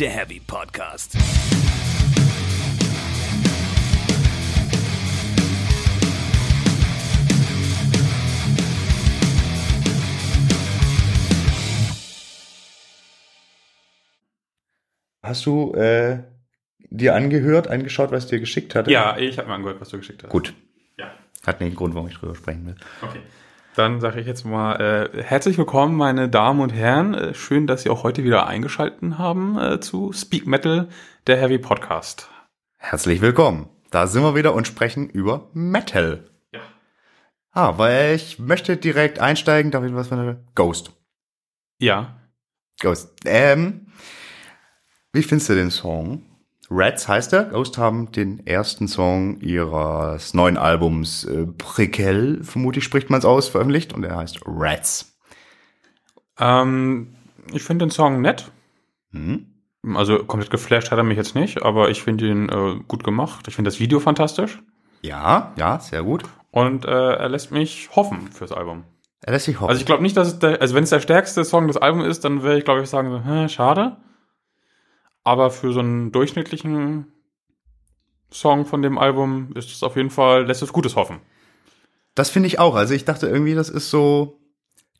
der Heavy Podcast. Hast du äh, dir angehört, angeschaut, was ich dir geschickt hatte? Ja, ich habe mir angehört, was du geschickt hast. Gut. Ja. Hat nicht einen Grund, warum ich drüber sprechen will. Okay. Dann sage ich jetzt mal äh, herzlich willkommen, meine Damen und Herren. Äh, schön, dass Sie auch heute wieder eingeschaltet haben äh, zu Speak Metal, der Heavy Podcast. Herzlich willkommen. Da sind wir wieder und sprechen über Metal. Ja. Ah, weil ich möchte direkt einsteigen, ich was von der Ghost. Ja. Ghost. Ähm, wie findest du den Song? Rats heißt er. Ghost haben den ersten Song ihres neuen Albums äh, Prequel, vermutlich spricht man es aus, veröffentlicht und er heißt Rats. Ähm, ich finde den Song nett. Hm? Also komplett geflasht hat er mich jetzt nicht, aber ich finde ihn äh, gut gemacht. Ich finde das Video fantastisch. Ja, ja, sehr gut. Und äh, er lässt mich hoffen fürs Album. Er lässt sich hoffen. Also ich glaube nicht, dass es der, also wenn es der stärkste Song des Albums ist, dann würde ich glaube ich sagen, so, hä, schade. Aber für so einen durchschnittlichen Song von dem Album ist es auf jeden Fall, lässt es Gutes hoffen. das finde ich auch. Also ich dachte irgendwie, das ist so,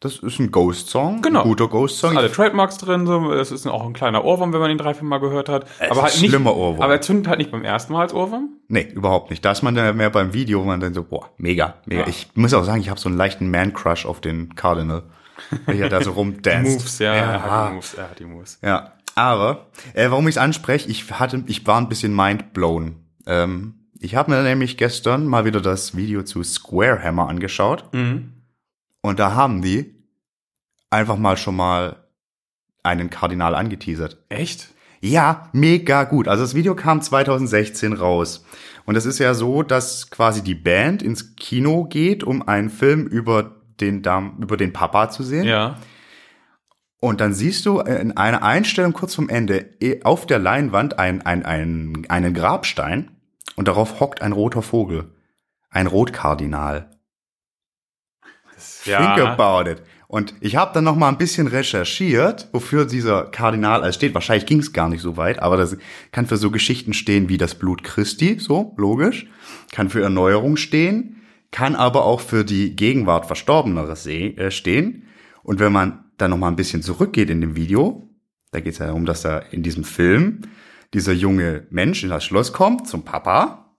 das ist ein Ghost-Song. Genau. Ein guter Ghost-Song. Alle Trademarks drin, so, es ist auch ein kleiner Ohrwurm, wenn man ihn drei, vier Mal gehört hat. Es aber ist halt nicht, schlimmer Ohrwurm. Aber er zündet halt nicht beim ersten Mal als Ohrwurm. Nee, überhaupt nicht. Da ist man dann mehr beim Video, wo man dann so, boah, mega, mega. Ja. Ich muss auch sagen, ich habe so einen leichten Man-Crush auf den Cardinal. Weil er da so rumdanzt. Moves, ja, er hat ja. die Moves, er hat die Moves. Ja, aber äh, warum ich es anspreche, ich hatte, ich war ein bisschen mindblown. Ähm, ich habe mir nämlich gestern mal wieder das Video zu Square Hammer angeschaut Mhm. und da haben die einfach mal schon mal einen Kardinal angeteasert. Echt? Ja, mega gut. Also das Video kam 2016 raus. Und es ist ja so, dass quasi die Band ins Kino geht, um einen Film über den Dam über den Papa zu sehen. Ja. Und dann siehst du in einer Einstellung kurz vom Ende eh, auf der Leinwand ein, ein, ein, einen Grabstein und darauf hockt ein roter Vogel. Ein Rotkardinal. Think about it. Und ich habe dann noch mal ein bisschen recherchiert, wofür dieser Kardinal alles steht. Wahrscheinlich ging es gar nicht so weit, aber das kann für so Geschichten stehen wie das Blut Christi, so logisch. Kann für Erneuerung stehen, kann aber auch für die Gegenwart Verstorbener äh, stehen. Und wenn man dann noch mal ein bisschen zurückgeht in dem Video, da geht es ja darum, dass da in diesem Film dieser junge Mensch in das Schloss kommt zum Papa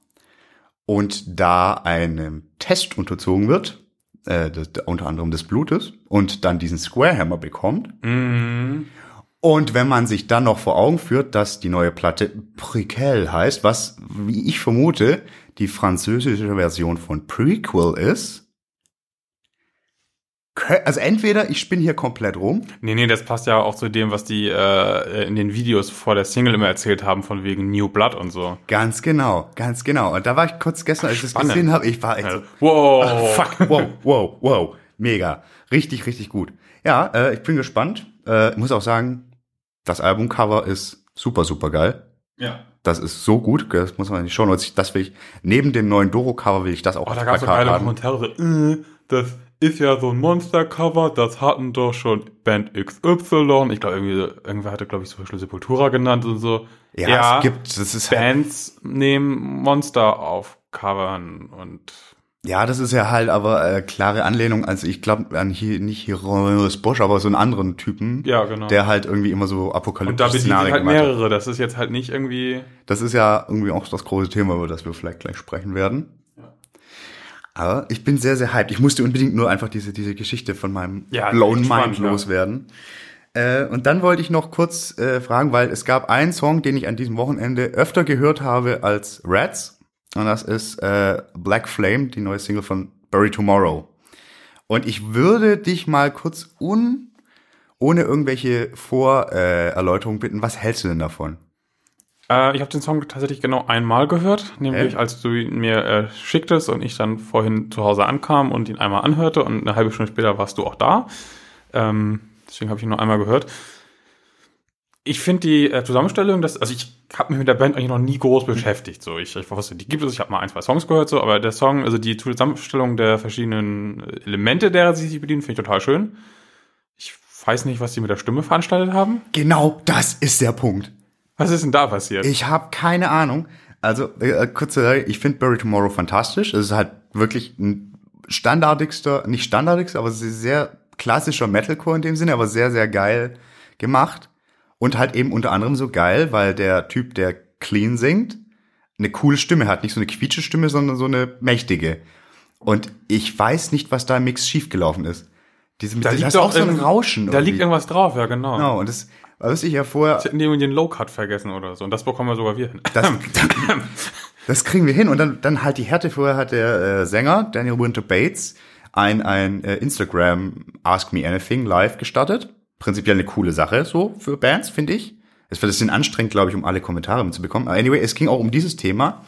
und da einem Test unterzogen wird, äh, das, unter anderem des Blutes, und dann diesen Square Hammer bekommt. Mhm. Und wenn man sich dann noch vor Augen führt, dass die neue Platte Prequel heißt, was, wie ich vermute, die französische Version von Prequel ist, also entweder ich spinne hier komplett rum, Nee, nee, das passt ja auch zu dem, was die äh, in den Videos vor der Single immer erzählt haben, von wegen New Blood und so. ganz genau, ganz genau. Und da war ich kurz gestern, als ich das Spannend. gesehen habe, ich war echt so. Wow. Ah, fuck, wow, wow, wow, mega, richtig, richtig gut. Ja, äh, ich bin gespannt. Äh, muss auch sagen, das Albumcover ist super, super geil. Ja. Das ist so gut, das muss man Show Notes. Das will ich, neben dem neuen Doro-Cover will ich das auch Oh, da als gab es so geile. Kommentare, so, äh, das ist ja so ein Monster-Cover, das hatten doch schon Band XY. Ich glaube, irgendwie, irgendwer hatte, glaube ich, zum Beispiel Sepultura genannt und so. Ja, es gibt, das ist halt, Bands nehmen Monster auf Covern und ja, das ist ja halt aber äh, klare Anlehnung. Also ich glaube an hier nicht Hieronymus Bosch, aber so einen anderen Typen, ja, genau. der halt irgendwie immer so und da apokalyptische Szenarien halt mehrere. Das ist jetzt halt nicht irgendwie. Das ist ja irgendwie auch das große Thema, über das wir vielleicht gleich sprechen werden. Aber ich bin sehr, sehr hyped. Ich musste unbedingt nur einfach diese, diese Geschichte von meinem Ja, blown mind spannend, ja. loswerden. Äh, und dann wollte ich noch kurz äh, fragen, weil es gab einen Song, den ich an diesem Wochenende öfter gehört habe als Rats. Und das ist äh, Black Flame, die neue Single von Bury Tomorrow. Und ich würde dich mal kurz un, ohne irgendwelche Vorerläuterungen Erläuterungen bitten, was hältst du denn davon? Äh, ich habe den Song tatsächlich genau einmal gehört, nämlich Äh? als du ihn mir äh, schicktest und ich dann vorhin zu Hause ankam und ihn einmal anhörte und eine halbe Stunde später warst du auch da. Ähm, deswegen habe ich ihn nur einmal gehört. Ich finde die äh, Zusammenstellung, das, also ich habe mich mit der Band eigentlich noch nie groß beschäftigt. So, ich, ich wusste, die gibt es, ich habe mal ein, zwei Songs gehört, so, aber der Song, also die Zusammenstellung der verschiedenen Elemente, derer sie sich bedienen, finde ich total schön. Ich weiß nicht, was die mit der Stimme veranstaltet haben. Genau das ist der Punkt. Was ist denn da passiert? Ich habe keine Ahnung. Also, äh, kurze, ich finde Bury Tomorrow fantastisch. Es ist halt wirklich ein standardigster, nicht standardigster, aber sehr, klassischer Metalcore in dem Sinne, aber sehr, sehr geil gemacht. Und halt eben unter anderem so geil, weil der Typ, der clean singt, eine coole Stimme hat. Nicht so eine quietsche Stimme, sondern so eine mächtige. Und ich weiß nicht, was da im Mix schiefgelaufen ist. Diese, Da liegt auch so ein Rauschen. Da liegt irgendwie. irgendwas drauf, ja genau. Genau, und das weiß ich ja vorher. Sie hätten die irgendwie den Low-Cut vergessen oder so. Und das bekommen wir sogar wir hin. Das, das kriegen wir hin. Und dann, dann halt die Härte. Vorher hat der äh, Sänger Daniel Winter Bates ein, ein äh, Instagram Ask Me Anything live gestartet. Prinzipiell eine coole Sache so für Bands, finde ich. Es wird ein bisschen anstrengend, glaube ich, um alle Kommentare mitzubekommen. Aber anyway, es ging auch um dieses Thema.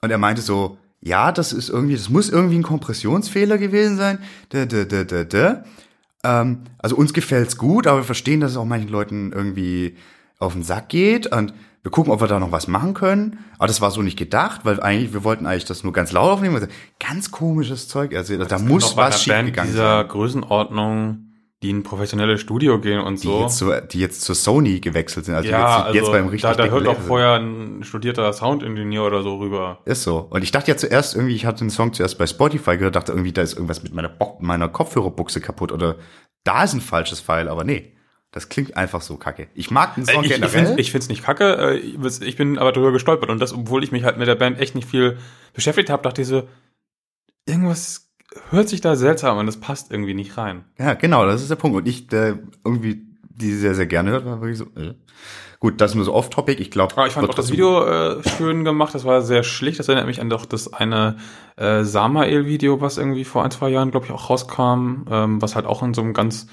Und er meinte so, ja, das ist irgendwie, das muss irgendwie ein Kompressionsfehler gewesen sein. Da, da, da, da, da. Ähm, also uns gefällt's gut, aber wir verstehen, dass es auch manchen Leuten irgendwie auf den Sack geht und wir gucken, ob wir da noch was machen können. Aber das war so nicht gedacht, weil eigentlich, wir wollten eigentlich das nur ganz laut aufnehmen. Also, Ganz komisches Zeug. Also da muss was einer Band schiefgegangen dieser sein. Größenordnung, die in ein professionelles Studio gehen und Die, so. jetzt zur, die jetzt zur Sony gewechselt sind. Also ja, jetzt, also jetzt beim richtig da, da hört doch Label. vorher ein studierter Soundingenieur oder so rüber. Ist so. Und ich dachte ja zuerst irgendwie, ich hatte den Song zuerst bei Spotify gehört, dachte irgendwie, da ist irgendwas mit meiner, Bo meiner Kopfhörerbuchse kaputt oder da ist ein falsches Pfeil, aber nee. Das klingt einfach so kacke. Ich mag den Song ich, ich generell. finde ich find's nicht kacke, äh, ich ich bin aber drüber gestolpert und das, obwohl ich mich halt mit der Band echt nicht viel beschäftigt habe, dachte ich so, irgendwas hört sich da seltsam an, das passt irgendwie nicht rein. Ja, genau, das ist der Punkt. Und ich, der irgendwie die sehr, sehr gerne hört, war wirklich so, äh. Gut, das ist nur so off-topic. Ich glaube, Aber ich fand auch das Video äh, schön gemacht, das war sehr schlicht, das erinnert mich an doch das eine äh, Samael-Video, was irgendwie vor ein, zwei Jahren, glaube ich, auch rauskam, ähm, was halt auch in so einem ganz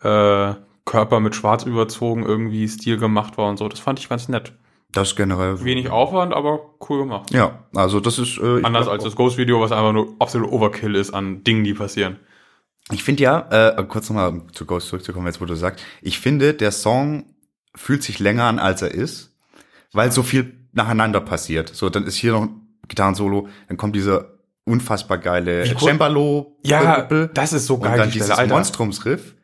äh, Körper mit Schwarz überzogen irgendwie Stil gemacht war und so. Das fand ich ganz nett. Das generell. Wenig Aufwand, aber cool gemacht. Ja, also das ist äh, Anders glaub als das Ghost-Video, was einfach nur absolut Overkill ist an Dingen, die passieren. Ich finde ja, äh, kurz nochmal zu Ghost zurückzukommen, jetzt wo du sagst, ich finde, der Song fühlt sich länger an, als er ist, weil so viel nacheinander passiert. So, dann ist hier noch ein Gitarrensolo, dann kommt dieser unfassbar geile Cembalo. Ja, das ist so und geil, dann die dieses. Monstrumsriff.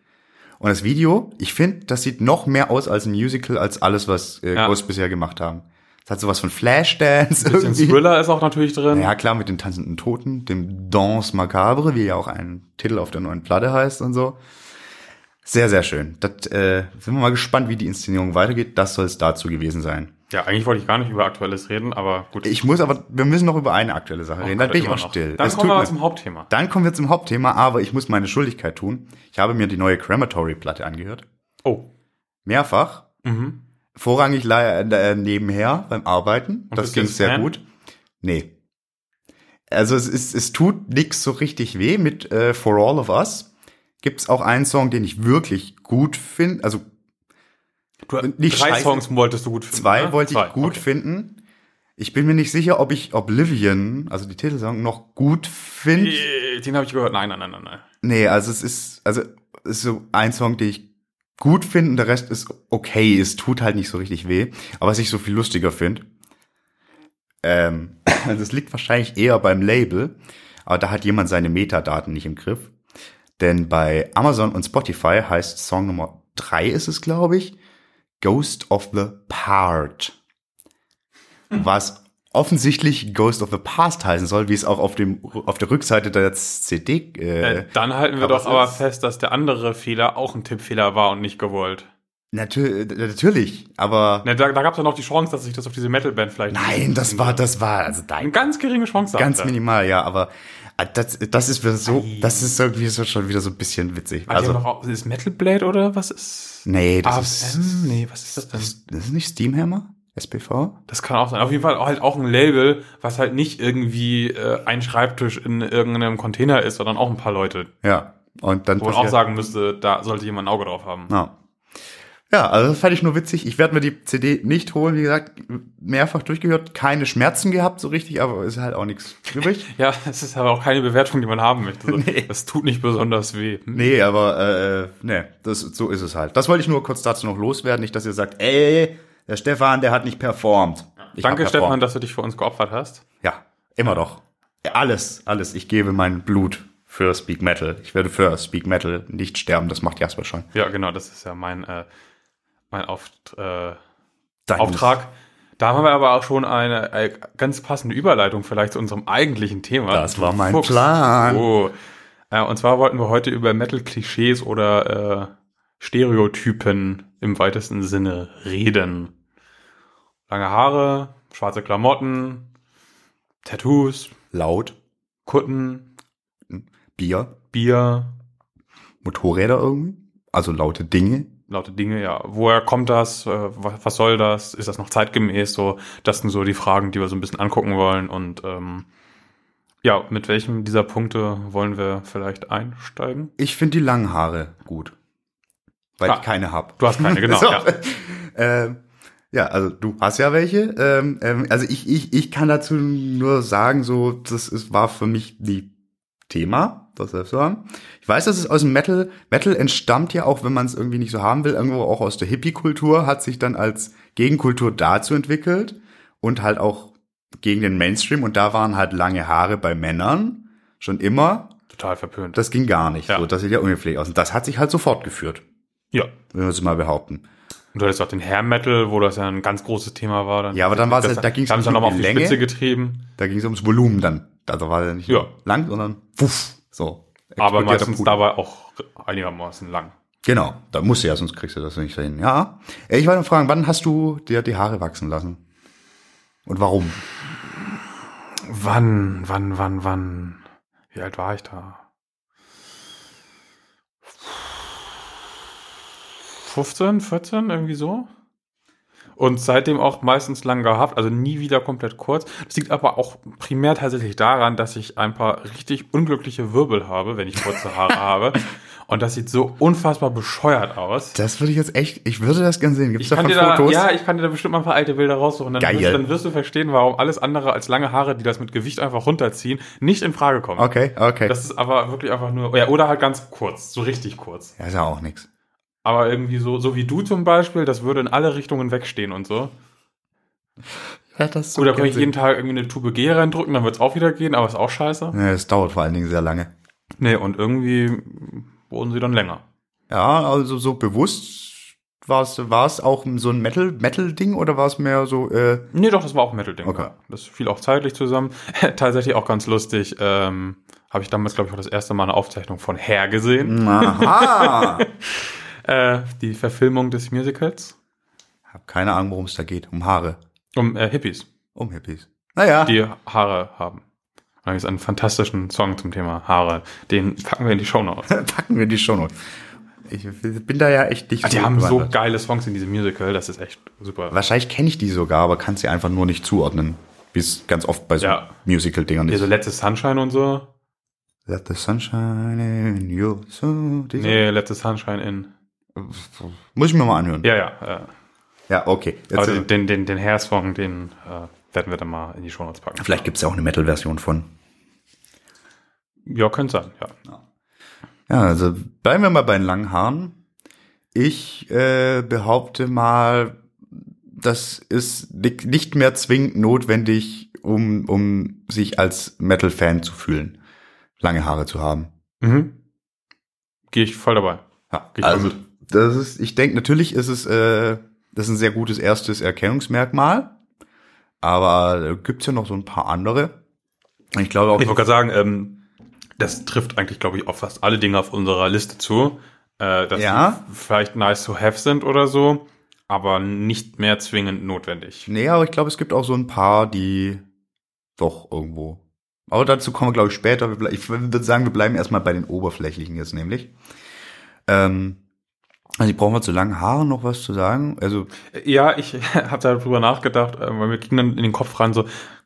Und das Video, ich finde, das sieht noch mehr aus als ein Musical, als alles, was äh, Ja. Ghost bisher gemacht haben. Es hat sowas von Flashdance Ein bisschen irgendwie. Thriller ist auch natürlich drin. Ja, klar, mit den tanzenden Toten, dem Danse Macabre, wie ja auch ein Titel auf der neuen Platte heißt und so. Sehr, sehr schön. Das, äh, sind wir mal gespannt, wie die Inszenierung weitergeht. Das soll es dazu gewesen sein. Ja, eigentlich wollte ich gar nicht über Aktuelles reden, aber gut. Ich muss aber, wir müssen noch über eine aktuelle Sache reden. Dann bin ich auch noch. still. Dann Es kommen wir zum Hauptthema. Dann kommen wir zum Hauptthema, aber ich muss meine Schuldigkeit tun. Ich habe mir die neue Crematory-Platte angehört. Oh. Mehrfach. Mhm. Vorrangig äh, nebenher beim Arbeiten. Und das ging sehr Fan? gut. Nee. Also es ist, es tut nix so richtig weh mit äh, For All of Us. Gibt's auch einen Song, den ich wirklich gut finde. Also Du, Nicht drei scheiße. Songs wolltest du gut finden. zwei ne? wollte ich Zwei, gut okay. finden. Ich bin mir nicht sicher, ob ich Oblivion, also die Titelsong, noch gut finde. Den habe ich gehört. Nein, nein, nein, nein, nein. Nee, also es ist, also es ist so ein Song, den ich gut finde und der Rest ist okay. Es tut halt nicht so richtig weh. Aber was ich so viel lustiger finde, ähm, also es liegt wahrscheinlich eher beim Label, aber da hat jemand seine Metadaten nicht im Griff. Denn bei Amazon und Spotify heißt Song Nummer drei ist es, glaube ich, Ghost of the Part. Was offensichtlich Ghost of the Past heißen soll, wie es auch auf dem auf der Rückseite der CD äh, Äh, dann halten wir doch aber ist- fest, dass der andere Fehler auch ein Tippfehler war und nicht gewollt. Natür natürlich, aber Ne, da da gab es ja noch die Chance, dass sich das auf diese Metalband vielleicht. nein, das war, das war, also Eine dein, ganz geringe Chance. ganz minimal, ja, aber das, das ist wieder so, das ist irgendwie so schon wieder so ein bisschen witzig. Also, Also, noch, ist Metal Blade oder was ist? nee, das AFM? ist, Nee, was ist das denn? das, das ist nicht Steamhammer? SPV? Das kann auch sein. Auf jeden Fall halt auch ein Label, was halt nicht irgendwie äh, ein Schreibtisch in irgendeinem Container ist, sondern auch ein paar Leute. Ja. Und dann Wo man auch sagen müsste, da sollte jemand ein Auge drauf haben. Ja. Ja, also das fand ich nur witzig. Ich werde mir die CD nicht holen, wie gesagt, mehrfach durchgehört, keine Schmerzen gehabt so richtig, aber ist halt auch nichts übrig. Ja, es ist aber auch keine Bewertung, die man haben möchte. So, Nee. Das tut nicht besonders weh. Hm? Nee, aber äh, nee, das, so ist es halt. Das wollte ich nur kurz dazu noch loswerden, nicht, dass ihr sagt, ey, der Stefan, der hat nicht performt. Ich Danke, hab Stefan, performt. dass du dich für uns geopfert hast. Ja, immer doch. Alles, alles. Ich gebe mein Blut für Speak Metal. Ich werde für Speak Metal nicht sterben, das macht Jasper schon. Ja, genau, das ist ja mein, äh, mein Auft äh, Auftrag. Da haben wir aber auch schon eine, äh, ganz passende Überleitung vielleicht zu unserem eigentlichen Thema. Das war mein Fuchs. Plan. Oh. Äh, und zwar wollten wir heute über Metal-Klischees oder äh, Stereotypen im weitesten Sinne reden. Lange Haare, schwarze Klamotten, Tattoos, Laut, Kutten, Bier, Bier, Motorräder irgendwie. Also laute Dinge. Laute Dinge, ja. Woher kommt das? Äh, was, soll das? Ist das noch zeitgemäß? So, das sind so die Fragen, die wir so ein bisschen angucken wollen. Und ähm, ja, mit welchem dieser Punkte wollen wir vielleicht einsteigen? Ich finde die langen Haare gut. Weil Ah. ich keine hab. Du hast keine, genau. So. ja. Ähm, ja, also du hast ja welche. Ähm, ähm, also ich, ich, ich kann dazu nur sagen, so, das ist, war für mich die Thema, das selbst so haben. Ich weiß, dass es aus dem Metal, Metal entstammt ja auch, wenn man es irgendwie nicht so haben will, irgendwo auch aus der Hippie-Kultur, hat sich dann als Gegenkultur dazu entwickelt und halt auch gegen den Mainstream und da waren halt lange Haare bei Männern schon immer. Total verpönt. Das ging gar nicht. Ja. So, das sieht ja ungepflegt aus. Und das hat sich halt so fortgeführt, ja. wenn wir es mal behaupten. Und du hattest auch den Hair Metal, wo das ja ein ganz großes Thema war. Dann Ja, aber dann das, ja- da da haben sie nicht dann nochmal um auf die die Länge. Spitze getrieben. Da ging es ums Volumen dann. Also war ja nicht Ja. lang, sondern wuff, so. Aber meistens dabei auch einigermaßen lang. Genau, da musst du ja, sonst kriegst du das nicht hin. Ja. Ich wollte fragen, wann hast du dir die Haare wachsen lassen? Und warum? Wann, wann, wann, wann? Wie alt war ich da? 15, 14, irgendwie so. Und seitdem auch meistens lang gehabt, also nie wieder komplett kurz. Das liegt aber auch primär tatsächlich daran, dass ich ein paar richtig unglückliche Wirbel habe, wenn ich kurze Haare habe. Und das sieht so unfassbar bescheuert aus. Das würde ich jetzt echt, ich würde das gerne sehen. Gibt es davon dir da, Fotos? ja, ich kann dir da bestimmt mal ein paar alte Bilder raussuchen. Dann, Geil. Wirst, dann wirst du verstehen, warum alles andere als lange Haare, die das mit Gewicht einfach runterziehen, nicht in Frage kommen. Okay, okay. Das ist aber wirklich einfach nur, ja, oder halt ganz kurz, so richtig kurz. ja, ist ja auch nichts. Aber irgendwie so, so wie du zum Beispiel, das würde in alle Richtungen wegstehen und so. Ja, das Oder kann ich jeden Tag irgendwie eine Tube G reindrücken, dann wird es auch wieder gehen, aber ist auch scheiße. Ja, es dauert vor allen Dingen sehr lange. Nee, und irgendwie wurden sie dann länger. Ja, also so bewusst war es, war es auch so ein Metal, Metal-Ding oder war es mehr so, äh, Nee, doch, das war auch ein Metal-Ding. Okay. ja. Das fiel auch zeitlich zusammen. Tatsächlich auch ganz lustig. Ähm, Habe ich damals, glaube ich, auch das erste Mal eine Aufzeichnung von Hair gesehen. aha. Äh, die Verfilmung des Musicals. Hab keine Ahnung, worum es da geht. Um Haare. Um äh, Hippies, Um Hippies. Naja. die Haare haben. Da gibt es einen fantastischen Song zum Thema Haare. Den packen wir in die Shownotes. packen wir die schon. Ich bin da ja echt nicht Ah, Die haben so geile Songs in diesem Musical, das ist echt super. Wahrscheinlich kenne ich die sogar, aber kann sie einfach nur nicht zuordnen. Wie es ganz oft bei so Ja. Musical-Dingern Hier so ist. Letztes Sunshine und so. Let the sunshine in soul. Diese- Nee, Letztes Sunshine in. Muss ich mir mal anhören. Ja, ja. ja. Ja, okay. Jetzt, Aber äh, den, den, den, Hair-Song, den äh, werden wir dann mal in die Shownotes packen. vielleicht gibt's ja auch eine Metal-Version von. Ja, könnte sein, ja. Ja, also bleiben wir mal bei den langen Haaren. Ich äh, behaupte mal, das ist ni- nicht mehr zwingend notwendig, um, um sich als Metal-Fan zu fühlen, lange Haare zu haben. Mhm. Gehe ich voll dabei. Ja, Geht also voll das ist, ich denke, natürlich ist es, äh, das ist ein sehr gutes erstes Erkennungsmerkmal, aber da gibt's ja noch so ein paar andere. Ich glaube auch, Ich wollte gerade sagen, ähm, das trifft eigentlich, glaube ich, auf fast alle Dinge auf unserer Liste zu. Äh, dass Ja. die vielleicht nice to have sind oder so, aber nicht mehr zwingend notwendig. nee, aber ich glaube, es gibt auch so ein paar, die doch irgendwo. Aber dazu kommen wir, glaube ich, später. Ich würde sagen, wir bleiben erstmal bei den oberflächlichen jetzt nämlich. Ähm, also, ich brauchen wir zu langen Haaren noch was zu sagen. Also, Ja, ich habe darüber nachgedacht, äh, weil mir ging dann in den Kopf rein so,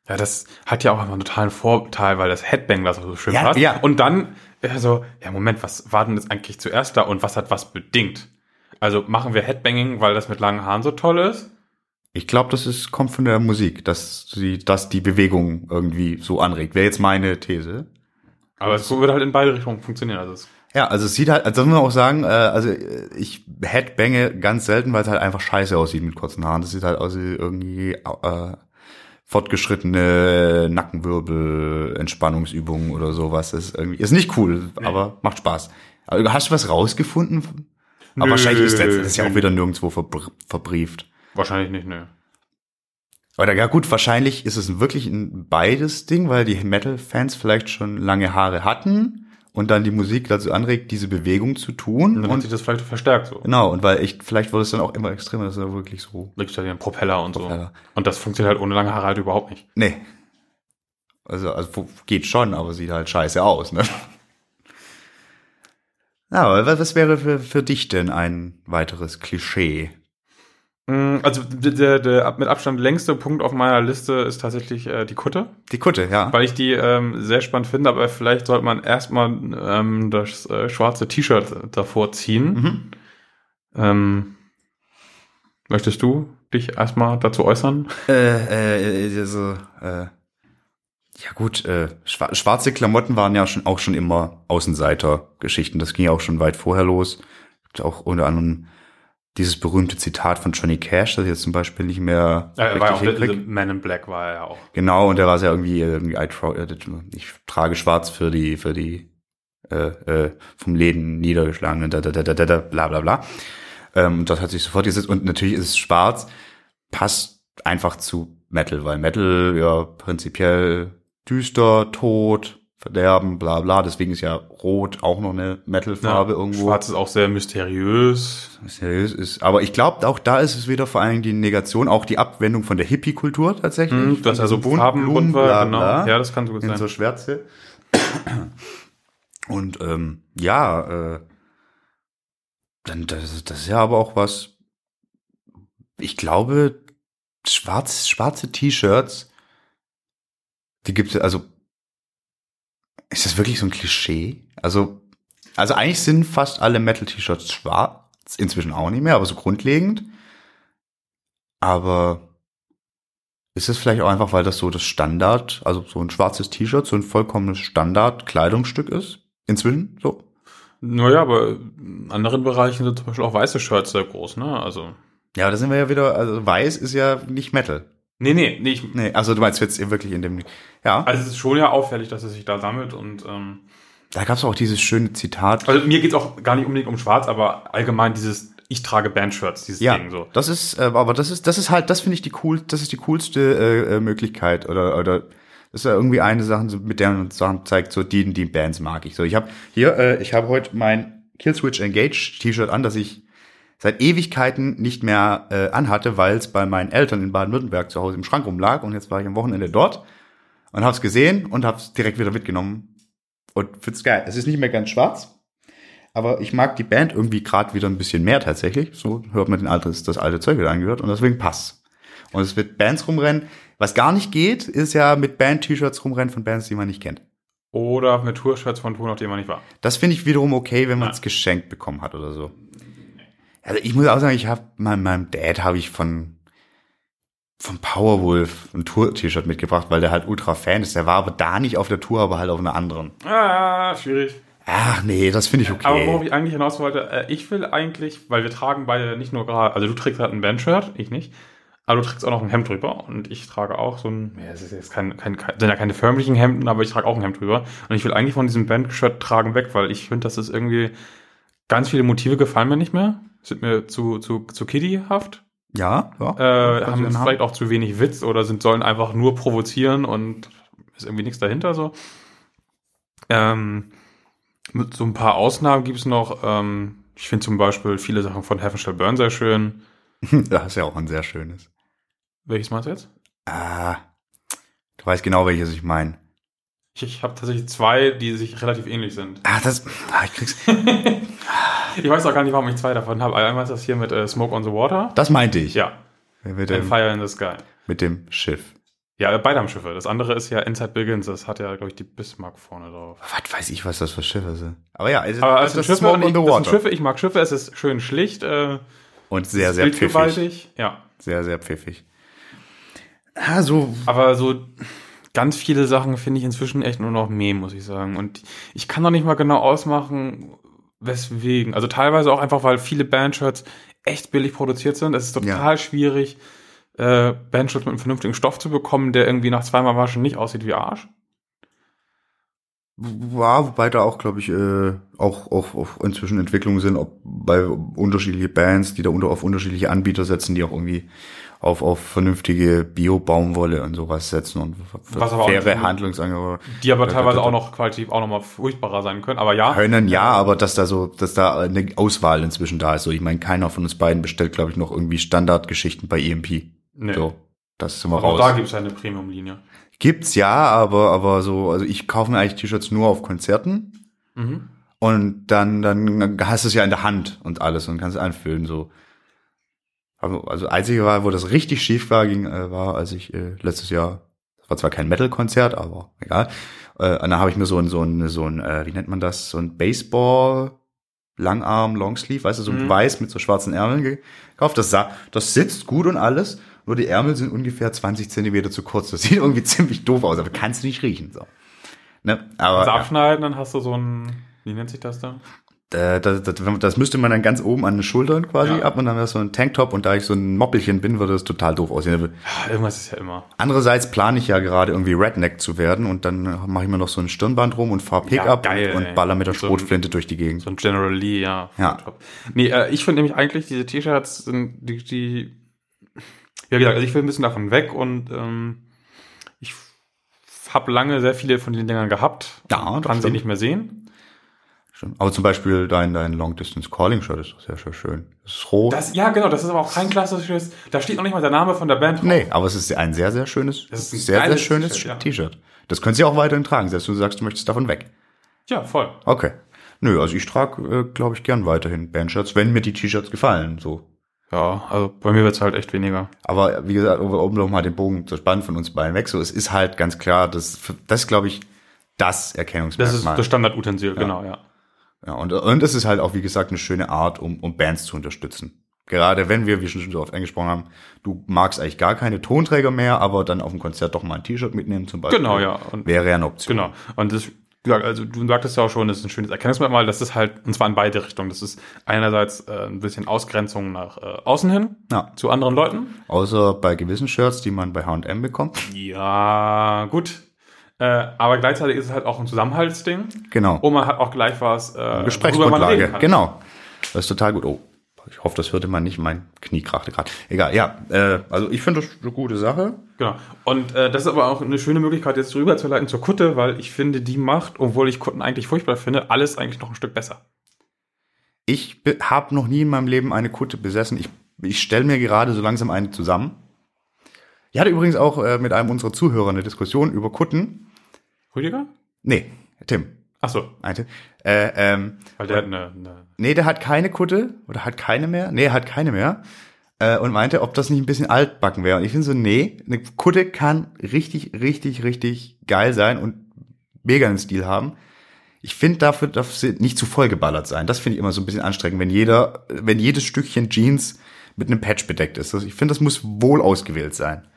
ja, das hat ja auch immer einen totalen Vorteil, weil das Headbang das so schön Ja, passt. ja. Und dann, ja, so, ja, Moment, was war denn jetzt eigentlich zuerst da und was hat was bedingt? Also machen wir Headbanging, weil das mit langen Haaren so toll ist? Ich glaube, das ist, kommt von der Musik, dass sie, dass die Bewegung irgendwie so anregt. Wäre jetzt meine These. Aber es würde halt in beide Richtungen funktionieren. Also es, Ja, also es sieht halt, also muss man auch sagen, äh, also ich headbange ganz selten, weil es halt einfach scheiße aussieht mit kurzen Haaren. Das sieht halt aus wie irgendwie äh, fortgeschrittene Nackenwirbel, Entspannungsübungen oder sowas. Das ist irgendwie, ist nicht cool, aber macht Spaß. Aber hast du was rausgefunden? Aber Nö, wahrscheinlich ist das, das ist ja auch wieder nirgendwo verbr verbrieft. Wahrscheinlich nicht, ne. Oder ja gut, wahrscheinlich ist es wirklich ein beides Ding, weil die Metal-Fans vielleicht schon lange Haare hatten und dann die Musik dazu anregt, diese Bewegung zu tun. Und dann hat sich das vielleicht verstärkt so. genau, und weil ich, vielleicht wurde es dann auch immer extremer, das ist ja wirklich so. Da gibt's ja den Propeller und Propeller. so. Und das funktioniert halt ohne lange Haare halt überhaupt nicht. Nee. Also, also geht schon, aber sieht halt scheiße aus, ne? Ja, aber was- was wäre für, für dich denn ein weiteres Klischee? Mm, Also der, der mit Abstand längste Punkt auf meiner Liste ist tatsächlich äh, die Kutte, Die Kutte, ja. weil ich die ähm, sehr spannend finde, aber vielleicht sollte man erstmal ähm, das äh, schwarze T-Shirt davor ziehen. Mhm. Ähm, möchtest du dich erstmal dazu äußern? Äh, äh, also, äh, ja gut, äh, schwa schwarze Klamotten waren ja schon auch schon immer Außenseiter-Geschichten. Das ging ja auch schon weit vorher los. Gibt auch unter anderem dieses berühmte Zitat von Johnny Cash, das ich jetzt zum Beispiel nicht mehr er war ja auch der Man in Black war er ja auch. Genau, und der war ja irgendwie, irgendwie I tro- äh, ich trage schwarz für die, für die äh, äh, vom Leben niedergeschlagenen, da, da, da, da, da, da, bla bla bla. Ähm, und das hat sich sofort gesetzt. Und natürlich ist es schwarz, passt einfach zu Metal, weil Metal ja prinzipiell düster, tot, Verderben, bla bla. Deswegen ist ja Rot auch noch eine Metal-Farbe irgendwo. Schwarz ist auch sehr mysteriös. Seriös ist. Aber ich glaube, auch da ist es wieder vor allen Dingen die Negation, auch die Abwendung von der Hippie-Kultur tatsächlich. Hm, dass Von er so diesen bunten Farben Blumen, bunt war, bla, genau. bla, Ja, das kann so gut in sein. so Schwärze. Und ähm, ja, äh, dann das, das ist ja aber auch was. Ich glaube, schwarz, schwarze T-Shirts, die gibt es, also ist das wirklich so ein Klischee? Also, also eigentlich sind fast alle Metal-T-Shirts schwarz, inzwischen auch nicht mehr, aber so grundlegend. Aber ist es vielleicht auch einfach, weil das so das Standard, also so ein schwarzes T-Shirt, so ein vollkommenes Standard-Kleidungsstück ist? Inzwischen so? Naja, aber in anderen Bereichen sind zum Beispiel auch weiße Shirts sehr groß, ne? Also. Ja, da sind wir ja wieder, also weiß ist ja nicht Metal. Nee, nee, nee. Ich, Nee, also du meinst jetzt wirklich in dem, ja. also es ist schon ja auffällig, dass es sich da sammelt und ähm, Da gab es auch dieses schöne Zitat. also mir geht's auch gar nicht unbedingt um Schwarz, aber allgemein dieses ich trage Bandshirts, dieses Ja, Ding so. das ist, äh, aber das ist, das ist halt, das finde ich die cool, das ist die coolste äh, äh, Möglichkeit oder oder das ist ja irgendwie eine Sache, mit der man Sachen zeigt, so die, die Bands mag ich. So, ich habe hier, äh, ich habe heute mein Killswitch Engage T-Shirt an, das ich seit Ewigkeiten nicht mehr äh, anhatte, weil es bei meinen Eltern in Baden-Württemberg zu Hause im Schrank rumlag und jetzt war ich am Wochenende dort und habe es gesehen und habe es direkt wieder mitgenommen und find's geil. Es ist nicht mehr ganz schwarz, aber ich mag die Band irgendwie gerade wieder ein bisschen mehr tatsächlich. So hört man den altes, das alte Zeug wieder angehört und deswegen passt. Und es wird Bands rumrennen. Was gar nicht geht, ist ja mit Band-T-Shirts rumrennen von Bands, die man nicht kennt. Oder mit Tourshirts von Touren, auf denen man nicht war. Das finde ich wiederum okay, wenn man es geschenkt bekommen hat oder so. Also ich muss auch sagen, ich habe meinem, meinem Dad habe ich von vom Powerwolf ein Tour-T-Shirt mitgebracht, weil der halt ultra Fan ist. Der war aber da nicht auf der Tour, aber halt auf einer anderen. Ah, schwierig. Ach nee, das finde ich okay. Aber worauf ich eigentlich hinaus wollte, äh, ich will eigentlich, weil wir tragen beide nicht nur gerade, also du trägst halt ein Bandshirt, ich nicht, aber du trägst auch noch ein Hemd drüber und ich trage auch so ein, ja, es ist jetzt kein, kein, kein sind ja keine förmlichen Hemden, aber ich trage auch ein Hemd drüber und ich will eigentlich von diesem Bandshirt tragen weg, weil ich finde, das ist irgendwie, ganz viele Motive gefallen mir nicht mehr, sind mir zu, zu, zu kiddiehaft, ja, ja. äh, haben vielleicht auch zu wenig Witz oder sind, sollen einfach nur provozieren und ist irgendwie nichts dahinter so. Ähm, mit so ein paar Ausnahmen gibt's noch. Ähm, ich finde zum Beispiel viele Sachen von Heaven Shall Burn sehr schön. Das ist ja auch ein sehr schönes. Welches meinst du jetzt? Ah, du weißt genau, welches ich meine. Ich, ich habe tatsächlich zwei, die sich relativ ähnlich sind. Ah, das, ah, ich krieg's. Ich weiß auch gar nicht, warum ich zwei davon habe. Einmal ist das hier mit äh, Smoke on the Water. Das meinte ich. Ja, Mit and dem, Fire in the Sky. mit dem Schiff. Ja, beide haben Schiffe. Das andere ist ja Inside Begins. Das hat ja, glaube ich, die Bismarck vorne drauf. Was weiß ich, was das für Schiffe sind. Aber ja, es, Aber das also ist Schiffe, Smoke on the Water. Schiffe, ich mag Schiffe, es ist schön schlicht. Äh, Und sehr, sehr pfiffig. bildgewaltig. Ja. Sehr, sehr pfiffig. Ah, so. Aber so ganz viele Sachen finde ich inzwischen echt nur noch meh, muss ich sagen. Und ich kann noch nicht mal genau ausmachen, weswegen. Also teilweise auch einfach, weil viele Bandshirts echt billig produziert sind. Es ist total schwierig, äh, Bandshirts mit einem vernünftigen Stoff zu bekommen, der irgendwie nach zweimal Waschen nicht aussieht wie Arsch. Ja, wobei da auch, glaube ich, äh, auch, auch, auch inzwischen Entwicklungen sind, ob bei unterschiedliche Bands, die da unter auf unterschiedliche Anbieter setzen, die auch irgendwie auf, auf vernünftige Bio-Baumwolle und sowas setzen und Was aber auch faire Handlungsangebote. Die aber Da- teilweise auch noch qualitativ auch noch mal furchtbarer sein können. Aber ja, Können ja, aber dass da so, dass da eine Auswahl inzwischen da ist. So, ich meine, keiner von uns beiden bestellt, glaube ich, noch irgendwie Standardgeschichten bei EMP. nee. So, das sind wir auch raus. da gibt es eine Premium-Linie. Gibt's ja, aber, aber so, also ich kaufe mir eigentlich T-Shirts nur auf Konzerten. Mhm. Und dann, dann hast du es ja in der Hand und alles und kannst es einfüllen, so. Also, also einzige war, wo das richtig schief war, ging, äh, war, als ich äh, letztes Jahr, das war zwar kein Metal-Konzert, aber egal. Äh, und dann habe ich mir so ein, so ein, so ein, äh, wie nennt man das, so ein Baseball Langarm Longsleeve, weißt du, so Mhm. weiß mit so schwarzen Ärmeln gekauft. Das sah, das sitzt gut und alles, nur die Ärmel sind ungefähr 20 Zentimeter zu kurz. Das sieht irgendwie ziemlich doof aus, aber kannst du nicht riechen, so. Ne? Aber, Also ja. abschneiden, dann hast du so ein, wie nennt sich das dann? Äh, das, das, das müsste man dann ganz oben an den Schultern quasi Ja. ab und dann wäre so ein Tanktop und da ich so ein Moppelchen bin, würde das total doof aussehen. Ja, irgendwas ist ja immer. Andererseits plane ich ja gerade irgendwie Redneck zu werden und dann mache ich mir noch so ein Stirnband rum und fahre Ja, Pickup geil, und, und baller mit der So Schrotflinte durch die Gegend. So ein General Lee, ja. Ja. Nee, äh, ich finde nämlich eigentlich diese T-Shirts sind die, die, ja gesagt, also ich will ein bisschen davon weg und ähm, ich habe lange sehr viele von den Dingern gehabt. Ja, das kann sie nicht mehr sehen. Stimmt. Aber zum Beispiel dein, dein Long Distance Calling Shirt ist doch sehr, sehr schön. Das ist rot. Das, ja, genau, das ist aber auch kein klassisches, da steht noch nicht mal der Name von der Band drauf. nee, aber es ist ein sehr, sehr schönes, Das ist ein sehr, sehr schönes T-Shirt, ja. Das könntest du ja auch weiterhin tragen, selbst wenn du sagst, du möchtest davon weg. Ja, voll. Okay. Nö, also ich trage, äh, glaube ich, gern weiterhin Bandshirts, wenn mir die T-Shirts gefallen, so. Ja, also bei mir wird's halt echt weniger. Aber wie gesagt, um um noch mal den Bogen zu spannen von uns beiden weg, so, es ist halt ganz klar, das, das ist, glaube ich, das Das Erkennungsmerkmal. ist das Standardutensil, genau, ja. Ja, und, und es ist halt auch, wie gesagt, eine schöne Art, um, um Bands zu unterstützen. Gerade wenn wir, wie schon so oft angesprochen haben, du magst eigentlich gar keine Tonträger mehr, aber dann auf dem Konzert doch mal ein T-Shirt mitnehmen zum Beispiel. Genau, ja. Und Wäre ja eine Option. Genau. Und das, also du sagtest ja auch schon, das ist ein schönes Erkennungsmerkmal. Das ist halt, und zwar in beide Richtungen. Das ist einerseits äh, ein bisschen Ausgrenzung nach äh, außen hin Ja. zu anderen Leuten. Außer bei gewissen Shirts, die man bei H&M bekommt. Ja, gut. Äh, aber gleichzeitig ist es halt auch ein Zusammenhaltsding. Genau. Und man hat auch gleich was, äh, Gesprächsgrundlage. Genau. Das ist total gut. Oh, ich hoffe, das hörte man nicht. Mein Knie krachte gerade. Egal, ja. Äh, also ich finde das eine gute Sache. Genau. Und äh, das ist aber auch eine schöne Möglichkeit, jetzt rüber zu leiten zur Kutte, weil ich finde, die macht, obwohl ich Kutten eigentlich furchtbar finde, alles eigentlich noch ein Stück besser. Ich habe noch nie in meinem Leben eine Kutte besessen. Ich, ich stelle mir gerade so langsam eine zusammen. Ich hatte übrigens auch äh, mit einem unserer Zuhörer eine Diskussion über Kutten. Rüdiger? Nee, Tim. Ach so, Meinte. Äh, ähm, weil der hat eine, eine nee, der hat keine Kutte oder hat keine mehr. Nee, er hat keine mehr. Äh, und meinte, ob das nicht ein bisschen altbacken wäre. Und ich finde so, nee, eine Kutte kann richtig, richtig, richtig geil sein und mega einen Stil haben. Ich finde, dafür darf sie nicht zu voll geballert sein. Das finde ich immer so ein bisschen anstrengend, wenn jeder, wenn jedes Stückchen Jeans mit einem Patch bedeckt ist. Also ich finde, das muss wohl ausgewählt sein.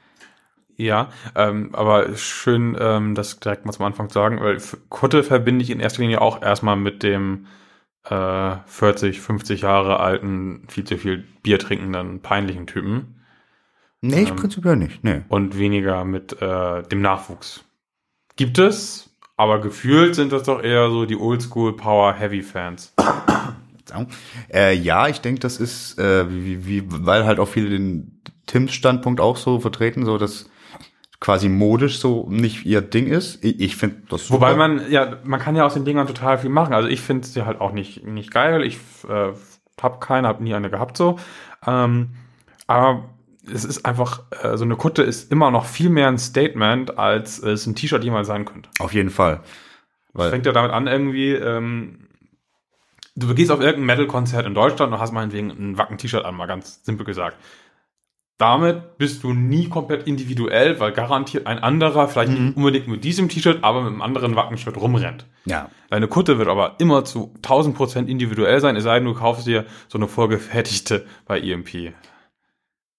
Ja, ähm, aber schön, ähm, das direkt mal zum Anfang zu sagen, weil Kutte verbinde ich in erster Linie auch erstmal mit dem äh, 40, 50 Jahre alten, viel zu viel Bier trinkenden, peinlichen Typen Nee, ich prinzipiell nicht. Nee. und weniger mit äh, dem Nachwuchs. Gibt es, aber gefühlt sind das doch eher so die Oldschool Power Heavy Fans. Äh, ja, ich denke, das ist, äh, wie, wie, weil halt auch viele den Tims Standpunkt auch so vertreten, so dass quasi modisch so nicht ihr Ding ist. Ich, ich finde das super. Wobei man, ja, man kann ja aus den Dingern total viel machen. Also ich finde sie halt auch nicht, nicht geil. Ich äh, habe keine, habe nie eine gehabt so. Ähm, aber es ist einfach, äh, so eine Kutte ist immer noch viel mehr ein Statement, als es ein T-Shirt jemals sein könnte. Auf jeden Fall. Weil, fängt ja damit an, irgendwie, ähm, du gehst auf irgendein Metal-Konzert in Deutschland und hast meinetwegen ein Wacken-T-Shirt an, mal ganz simpel gesagt. Damit bist du nie komplett individuell, weil garantiert ein anderer, vielleicht nicht unbedingt mit diesem T-Shirt, aber mit einem anderen Wacken-Shirt rumrennt. ja, Deine Kutte wird aber immer zu 1000 Prozent individuell sein, es sei denn, du kaufst dir so eine vorgefertigte bei EMP.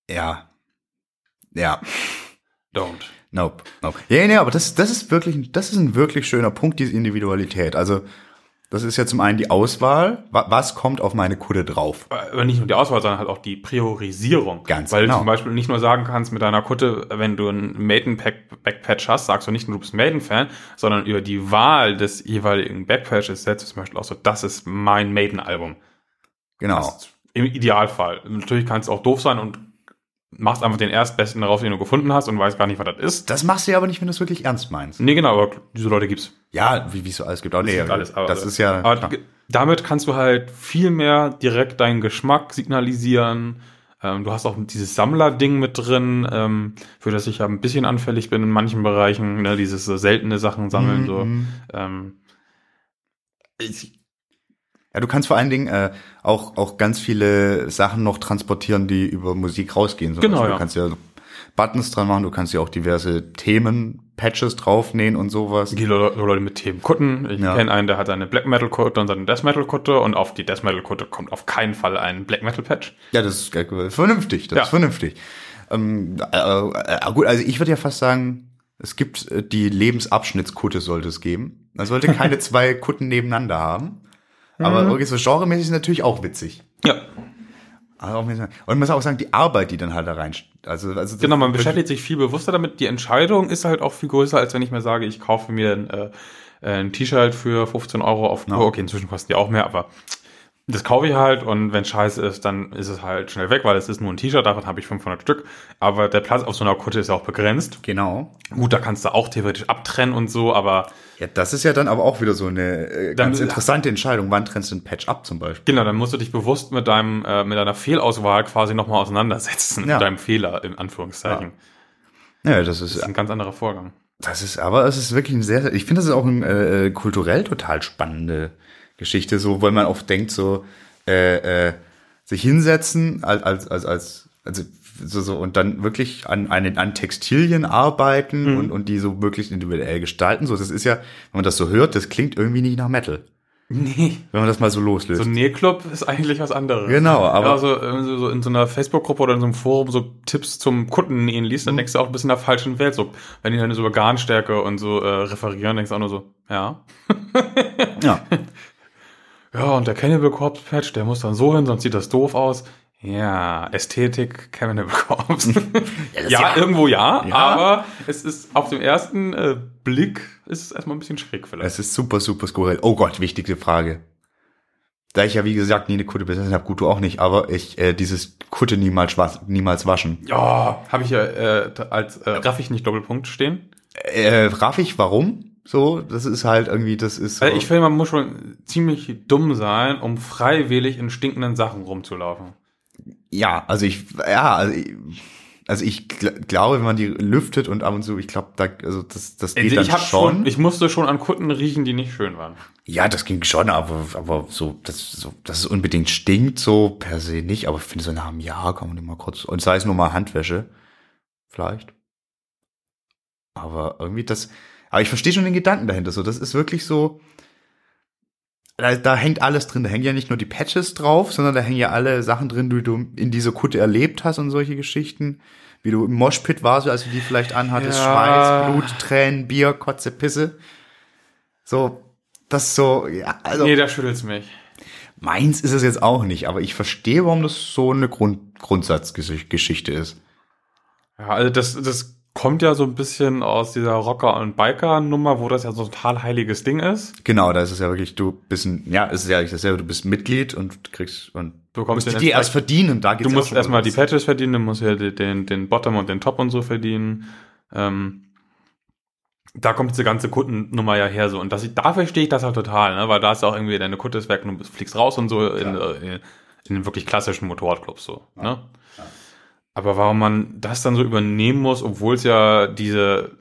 ja, ja. Don't. Nope, nope. Ja, nee, aber das, das ist wirklich, das ist ein wirklich schöner Punkt, diese Individualität. Also, Das ist ja zum einen die Auswahl. Wa- Was kommt auf meine Kutte drauf? Aber nicht nur die Auswahl, sondern halt auch die Priorisierung. Ganz Weil genau. du zum Beispiel nicht nur sagen kannst mit deiner Kutte, wenn du ein Maiden-Backpatch hast, sagst du nicht nur, du bist Maiden-Fan, sondern über die Wahl des jeweiligen Backpatches setzt du zum Beispiel auch so, das ist mein Maiden-Album. Genau. Das- Im Idealfall. Natürlich kann es auch doof sein und machst einfach den erstbesten daraus, den du gefunden hast und weißt gar nicht, was das ist. Das machst du ja aber nicht, wenn du es wirklich ernst meinst. Nee, genau, aber diese Leute gibt's. Ja, wie es so alles gibt. Auch nee, gibt alles, aber- das ist ja. Aber klar. damit kannst du halt viel mehr direkt deinen Geschmack signalisieren. Ähm, du hast auch dieses Sammler-Ding mit drin, ähm, für das ich ja ein bisschen anfällig bin in manchen Bereichen, ne, dieses so seltene Sachen sammeln. Mhm. So. Ähm, ich, Ja, du kannst vor allen Dingen äh, auch, auch ganz viele Sachen noch transportieren, die über Musik rausgehen. Zum Genau, ja. Du kannst ja Buttons dran machen, du kannst ja auch diverse Themen-Patches draufnähen und sowas. die Le so Leute mit Themen Kutten. Ich Ja. kenne einen, der hat eine Black Metal Kutte und seine Death Metal Kutte und auf die Death Metal Kutte kommt auf keinen Fall ein Black Metal Patch. Ja, das ist äh, vernünftig, das Ja. ist vernünftig. Ähm, äh, äh, gut, also ich würde ja fast sagen, es gibt äh, die Lebensabschnittskutte sollte es geben. Man sollte keine zwei Kutten nebeneinander haben. Aber Mhm. irgendwie so genremäßig ist natürlich auch witzig. Ja, Also auch Und man muss auch sagen, die Arbeit, die dann halt da rein, also, also Genau, man beschäftigt sich viel bewusster damit. Die Entscheidung ist halt auch viel größer, als wenn ich mir sage, ich kaufe mir ein, äh, ein T-Shirt für 15 Euro auf. Kur. Okay, inzwischen kosten die auch mehr, aber das kaufe ich halt und wenn scheiße ist, dann ist es halt schnell weg, weil es ist nur ein T-Shirt, davon habe ich 500 Stück. Aber der Platz auf so einer Kutte ist ja auch begrenzt. Genau. Gut, da kannst du auch theoretisch abtrennen und so, aber Ja, das ist ja dann aber auch wieder so eine äh, ganz Dann- interessante Entscheidung. Wann trennst du ein Patch ab zum Beispiel? genau, dann musst du dich bewusst mit deinem, äh, mit deiner Fehlauswahl quasi nochmal auseinandersetzen, Ja. mit deinem Fehler, in Anführungszeichen. Ja, das Das ist, ist ein ganz anderer Vorgang. das ist, aber es ist wirklich ein sehr, ich finde, das ist auch ein äh, kulturell total spannende Geschichte, so, weil man oft denkt, so, äh, äh, sich hinsetzen als, als, als, als also so, so und dann wirklich an, an, an Textilien arbeiten und, und die so wirklich individuell gestalten. So, das ist ja, wenn man das so hört, das klingt irgendwie nicht nach Metal, Nee. wenn man das mal so loslöst. So ein Nähclub ist eigentlich was anderes. Genau, aber- Ja, so, äh, so, so in so einer Facebook-Gruppe oder in so einem Forum so Tipps zum Kuttennähen liest, dann Mhm. denkst du auch ein bisschen in der falschen Welt. So, wenn die dann so über Garnstärke und so äh, referieren, denkst du auch nur so, ja. ja. Ja, und der Cannibal Corpse Patch, der muss dann so hin, sonst sieht das doof aus. Ja, Ästhetik, Corpse. das ja, ja- irgendwo ja, Ja. aber es ist auf dem ersten äh, Blick ist es erstmal ein bisschen schräg vielleicht. Es ist super, super skurril. Oh Gott, wichtige Frage. Da ich ja, wie gesagt, nie eine Kutte besessen habe, gut, du auch nicht, aber ich, äh, dieses Kutte niemals, was, niemals waschen. Ja, habe ich ja äh, als äh, raff ich nicht Doppelpunkt stehen. Äh, raff ich, warum? So, das ist halt irgendwie, das ist. Weil ich finde, man muss schon ziemlich dumm sein, um freiwillig in stinkenden Sachen rumzulaufen. Ja, also ich, ja, also ich, also ich gl glaube, wenn man die lüftet und ab und zu, ich glaube, da, also das, das geht Also dann ich, hab schon. schon, ich musste schon an Kutten riechen, die nicht schön waren. ja, das ging schon, aber, aber so, das, so, dass es unbedingt stinkt, so per se nicht, aber ich finde so nach einem Jahr kann man immer kurz, und sei es nur mal Handwäsche, vielleicht. Aber irgendwie das, aber ich verstehe schon den Gedanken dahinter, so, das ist wirklich so, da, da hängt alles drin, da hängen ja nicht nur die Patches drauf, sondern da hängen ja alle Sachen drin, die du in dieser Kutte erlebt hast und solche Geschichten. Wie du im Moshpit warst, als du die vielleicht anhattest, Ja. Schweiß, Blut, Tränen, Bier, Kotze, Pisse. So, das so, ja, also nee, da schüttelt's mich. meins ist es jetzt auch nicht, aber ich verstehe, warum das so eine Grund, Grundsatzgeschichte ist. Ja, also das, das kommt ja so ein bisschen aus dieser Rocker- und Biker-Nummer, wo das ja so ein total heiliges Ding ist. Genau, da ist es ja wirklich, du bist ein, ja, es ist ja eigentlich dasselbe, du bist Mitglied und kriegst und Du bekommst musst den die erst verdienen, da geht's Du ja auch musst erstmal die. Patches verdienen, du musst ja den, den, Bottom und den Top und so verdienen. Ähm, da kommt diese ganze Kuttennummer ja her so. Und das, da verstehe ich das halt total, ne? weil da ist auch irgendwie deine Kutte ist weg und du fliegst raus und so in, äh, in, in den wirklich klassischen Motorradclubs so. Ne? Aber warum man das dann so übernehmen muss, obwohl es ja diese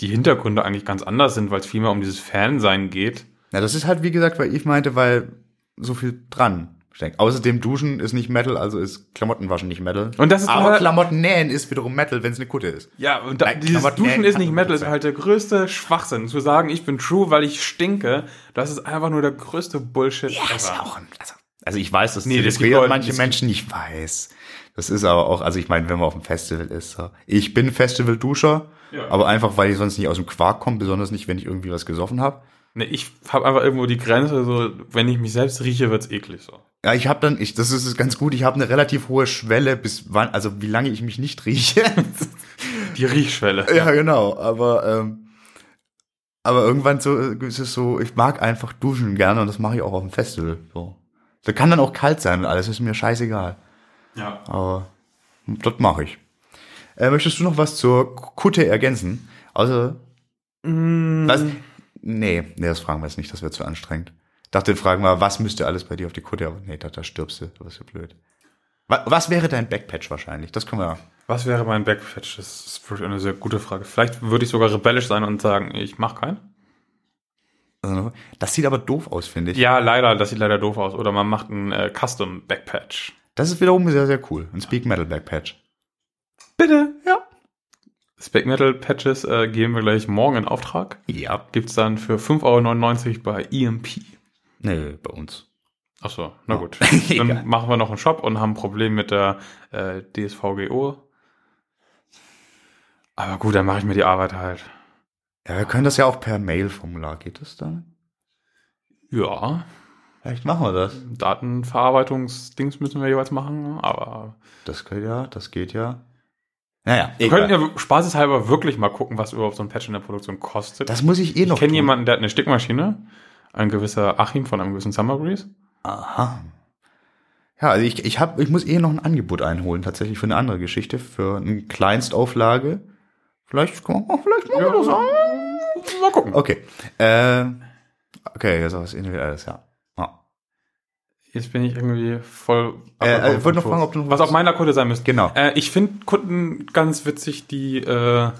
die Hintergründe eigentlich ganz anders sind, weil es vielmehr um dieses Fansein geht. Ja, das ist halt, wie gesagt, weil ich meinte, weil so viel dran steckt. Außerdem Duschen ist nicht Metal, also ist Klamottenwaschen nicht Metal. Und das ist Aber total- Klamotten nähen ist wiederum Metal, wenn es eine Kutte ist. Ja, und da, Nein, dieses Duschen ist nicht Metal, ist halt der größte Schwachsinn. Zu sagen, ich bin true, weil ich stinke, das ist einfach nur der größte Bullshit Ja, ist ja ever. auch ein, also, also ich weiß, das Nee, das manche Menschen nicht weiß. Das ist aber auch, also ich meine, wenn man auf dem Festival ist, so. ich bin Festival-Duscher, Ja. aber einfach, weil ich sonst nicht aus dem Quark komme, besonders nicht, wenn ich irgendwie was gesoffen habe. Ne, ich habe einfach irgendwo die Grenze, so, wenn ich mich selbst rieche, wird's eklig so. Ja, ich habe dann, ich, das ist ganz gut, ich habe eine relativ hohe Schwelle, bis wann, also wie lange ich mich nicht rieche. Die Riechschwelle. ja, genau, aber, ähm, aber irgendwann so äh, ist es so, ich mag einfach duschen gerne und das mache ich auch auf dem Festival. So. Da kann dann auch kalt sein und alles, ist mir scheißegal. Ja. Aber das mache ich. Äh, möchtest du noch was zur Kutte ergänzen? Also, was? Nee, nee, das fragen wir jetzt nicht, das wird zu anstrengend. Ich dachte, fragen wir, was müsste alles bei dir auf die Kutte? Aber nee, da, da stirbst du, das ist ja blöd. Was, was wäre dein Backpatch wahrscheinlich? Das können wir. Was wäre mein Backpatch? Das ist wirklich eine sehr gute Frage. Vielleicht würde ich sogar rebellisch sein und sagen, ich mache keinen. Also, das sieht aber doof aus, finde ich. Ja, leider, das sieht leider doof aus. Oder man macht einen äh, Custom Backpatch. Das ist wiederum sehr, sehr cool. Ein Speak Metal Backpatch. Bitte, ja. Spec Metal Patches äh, geben wir gleich morgen in Auftrag. Ja. Gibt's dann für 5,99 Euro bei EMP. Nee, bei uns. Ach so, na gut. Dann machen wir noch einen Shop und haben ein Problem mit der äh, DSVGO. Aber gut, dann mache ich mir die Arbeit halt. Ja, wir können das ja auch per Mail-Formular. Geht das dann? Ja, Vielleicht machen wir das. Datenverarbeitungsdings müssen wir jeweils machen, aber Das geht ja, das geht ja. Naja, wir egal. könnten ja spaßeshalber wirklich mal gucken, was überhaupt so ein Patch in der Produktion kostet. das muss ich eh noch ich kenne jemanden, der hat eine Stickmaschine, ein gewisser Achim von einem gewissen Summer Breeze. Aha. Ja, also ich, ich, hab, ich muss eh noch ein Angebot einholen, tatsächlich für eine andere Geschichte, für eine Kleinstauflage. Vielleicht, vielleicht machen wir das auch. Mal gucken. Okay. Äh, okay, jetzt was individuelles, ja. Jetzt bin ich irgendwie voll. Äh, äh, ich wollte noch fragen, ob du noch was auf meiner Kutte sein müsste. Genau. Äh, ich finde Kunden ganz witzig, die äh,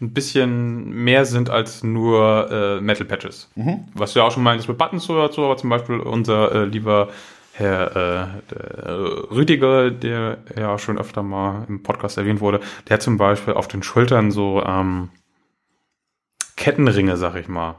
ein bisschen mehr sind als nur äh, Metal Patches. Mhm. Was du ja auch schon meintest mit Buttons oder so, aber zum Beispiel unser äh, lieber Herr äh, der, Rüdiger, der ja schon öfter mal im Podcast erwähnt wurde, der hat zum Beispiel auf den Schultern so ähm, Kettenringe, sag ich mal.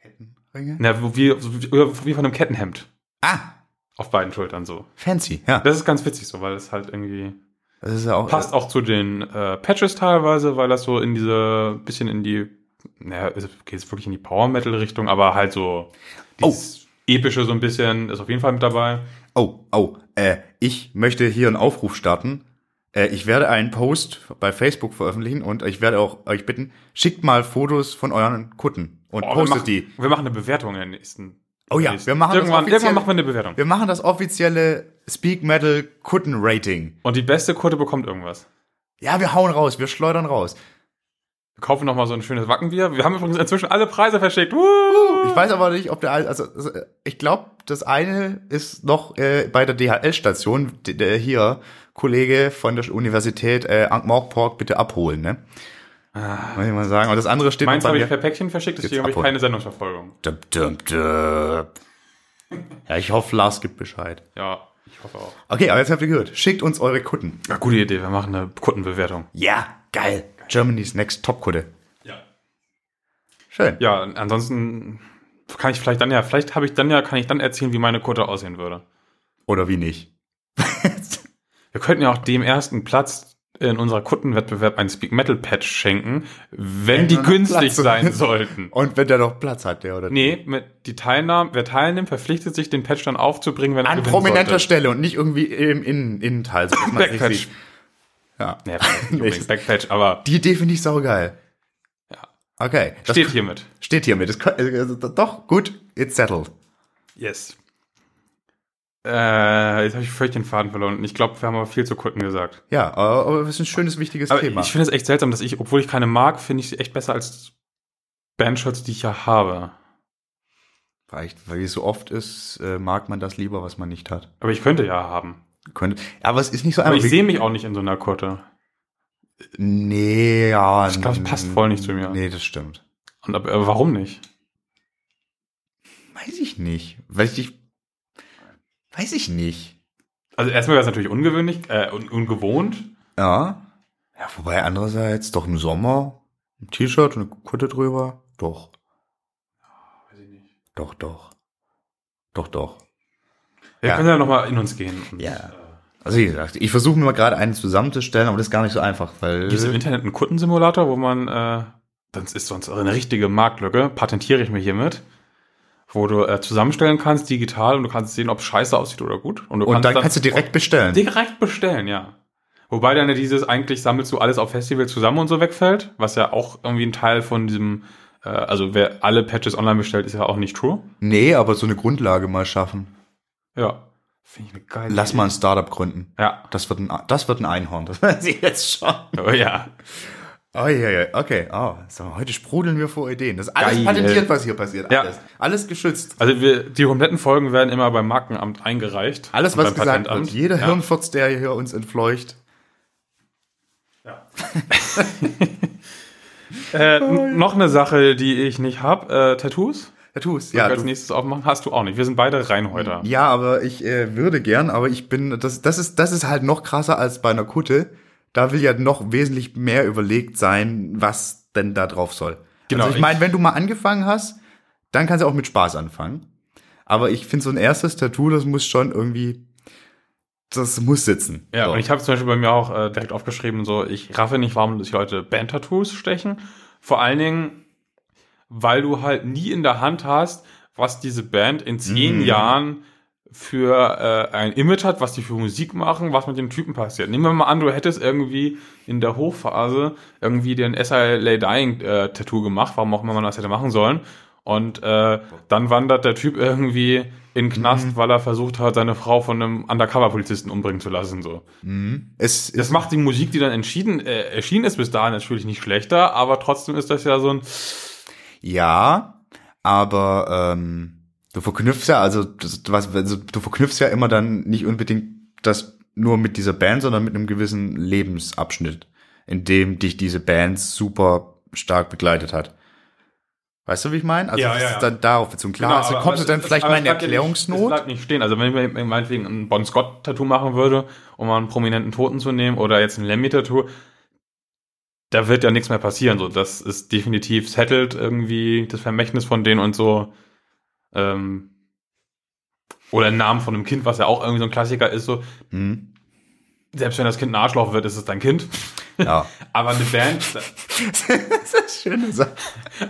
Kettenringe? Na, wie, wie, wie von einem Kettenhemd. Ah, Auf beiden Schultern so. fancy, ja. Das ist ganz witzig so, weil es halt irgendwie Das ist ja auch. passt auch zu den äh, Patches teilweise, weil das so in diese bisschen in die, naja, es geht jetzt wirklich in die Power Metal Richtung, aber halt so dieses epische so ein bisschen ist auf jeden Fall mit dabei. Oh, oh, äh, ich möchte hier einen Aufruf starten. Äh, ich werde einen Post bei Facebook veröffentlichen und ich werde auch euch bitten, schickt mal Fotos von euren Kutten und wir postet machen, die. Wir machen eine Bewertung in der nächsten. Oh ja, wir machen das irgendwann, offiziell- irgendwann machen wir eine Bewertung. Wir machen das offizielle Speak Metal Kutten Rating. Und die beste Kutte bekommt irgendwas. Ja, wir hauen raus, wir schleudern raus. Wir kaufen noch mal so ein schönes Wackenbier. Wir haben übrigens inzwischen alle Preise verschickt. Woo! Ich weiß aber nicht, ob der, also, also ich glaube, das eine ist noch äh, bei der DHL-Station, d- der hier Kollege von der Universität äh, Ankh-Morpork bitte abholen, ne? Muss ich mal sagen. Und das andere steht Ah. Meins habe ich per Päckchen verschickt, deswegen habe ich keine Sendungsverfolgung. Dum, dum, dum. Ja, ich hoffe, Lars gibt Bescheid. Ja, ich hoffe auch. Okay, aber jetzt habt ihr gehört. Schickt uns eure Kutten. Ja, gute Idee, wir machen eine Kuttenbewertung. Ja, geil. Germany's Next Top-Kutte. Ja. Schön. Ja, ansonsten kann ich vielleicht dann ja, vielleicht habe ich dann ja, kann ich dann erzählen, wie meine Kutte aussehen würde. Oder wie nicht. Wir könnten ja auch dem ersten Platz in unserer Kuttenwettbewerb ein Speak Metal Patch schenken, wenn die er noch günstig sein sollten. Und wenn der noch Platz hat, der oder die. Nee, mit die Teilnahme, wer teilnimmt, verpflichtet sich, den Patch dann aufzubringen, wenn er An prominenter sollte. Stelle und nicht irgendwie im Innen- Innenteil. So, Backpatch. Ja. Nee, nicht Backpatch, aber Die Idee finde ich saugeil. Ja. Okay. Steht hiermit. Steht hiermit. Das, äh, doch, gut. It's settled. Yes. Äh, jetzt habe ich völlig den Faden verloren. Ich glaube, wir haben aber viel zu Kutten gesagt. Ja, aber aber es ist ein schönes, wichtiges Aber Thema. ich finde es echt seltsam, dass ich, obwohl ich keine mag, finde ich sie echt besser als Bandshirts, die ich ja habe. Vielleicht, weil es so oft ist, äh, mag man das lieber, was man nicht hat. Aber ich könnte ja haben. Könnte, aber es ist nicht so Aber einfach. ich sehe mich auch nicht in so einer Kutte. Nee, ja. Ich glaub, es passt voll nicht zu mir. Nee, das stimmt. Und aber, aber warum nicht? Weiß ich nicht. Weil ich, weiß ich nicht. Also erstmal wäre es natürlich ungewöhnlich, äh, un ungewohnt. Ja. Ja, wobei andererseits doch im Sommer ein T-Shirt und eine Kutte drüber. Doch, Weiß ich nicht. doch, doch. Doch, doch. Wir Ja. können ja nochmal in uns gehen. Und, Ja. Also wie gesagt, ich versuche mir mal gerade einen zusammenzustellen, aber das ist gar nicht so einfach, weil Gibt es im Internet einen Kuttensimulator, wo man, äh, das ist sonst eine richtige Marktlücke, patentiere ich mir hiermit. Wo du äh, zusammenstellen kannst, digital, und du kannst sehen, ob es scheiße aussieht oder gut. Und, du und kannst dann, dann kannst du direkt bestellen. Direkt bestellen, ja. Wobei dann ja dieses, eigentlich sammelst du alles auf Festival zusammen und so wegfällt, was ja auch irgendwie ein Teil von diesem, äh, also wer alle Patches online bestellt, ist ja auch nicht true. Nee, aber so eine Grundlage mal schaffen. Ja. Finde ich eine geile Lass Idee. mal ein Startup gründen. Ja. Das wird ein, das wird ein Einhorn. Das weiß ich jetzt schon. Oh ja. Oh ja, ja, okay. Oh, so, heute sprudeln wir vor Ideen. Das ist alles Geil. patentiert, was hier passiert. Alles. Ja. Alles geschützt. Also wir, die kompletten Folgen werden immer beim Markenamt eingereicht. Alles, was gesagt wird. Jeder ja. Hirnfurz, der hier uns entfleucht. Ja. äh, noch eine Sache, die ich nicht habe. Äh, Tattoos. Tattoos, ja. als nächstes aufmachen, hast du auch nicht. Wir sind beide Reinhäuter. Ja, aber ich äh, würde gern, aber ich bin, das, das ist, das ist halt noch krasser als bei einer Kutte da will ja noch wesentlich mehr überlegt sein, was denn da drauf soll. Genau. Also ich meine, wenn du mal angefangen hast, dann kannst du auch mit Spaß anfangen. Aber ich finde so ein erstes Tattoo, das muss schon irgendwie, das muss sitzen. Ja, so. und ich habe zum Beispiel bei mir auch äh, direkt aufgeschrieben, so ich raffe nicht, warum sich Leute Band-Tattoos stechen. Vor allen Dingen, weil du halt nie in der Hand hast, was diese Band in zehn mm. Jahren für äh, ein Image hat, was die für Musik machen, was mit den Typen passiert. Nehmen wir mal an, du hättest irgendwie in der Hochphase irgendwie den SLA Dying äh, Tattoo gemacht, warum auch immer man das hätte machen sollen. Und äh, dann wandert der Typ irgendwie in den Knast, mhm. weil er versucht hat, seine Frau von einem Undercover-Polizisten umbringen zu lassen. So. Mhm. Es, das macht die Musik, die dann entschieden, äh, erschienen ist bis dahin natürlich nicht schlechter, aber trotzdem ist das ja so ein. Ja, aber ähm, Du verknüpfst ja, also, was, also du verknüpfst ja immer dann nicht unbedingt das nur mit dieser Band, sondern mit einem gewissen Lebensabschnitt, in dem dich diese Band super stark begleitet hat. Weißt du, wie ich meine? Also ja, das ja, ist dann darauf bezogen. Klar, genau, also kommst du dann es, vielleicht mal in Erklärungsnot? Ja nicht, bleibt nicht stehen. Also wenn ich mir meinetwegen ein Bon Scott-Tattoo machen würde, um mal einen prominenten Toten zu nehmen, oder jetzt ein Lemmy-Tattoo, da wird ja nichts mehr passieren. So, das ist definitiv settled irgendwie, das Vermächtnis von denen und so. Ähm, oder einen Namen von einem Kind, was ja auch irgendwie so ein Klassiker ist, so. Mhm. Selbst wenn das Kind ein Arschloch wird, ist es dein Kind. Ja. aber eine Band. das ist schöne Sache.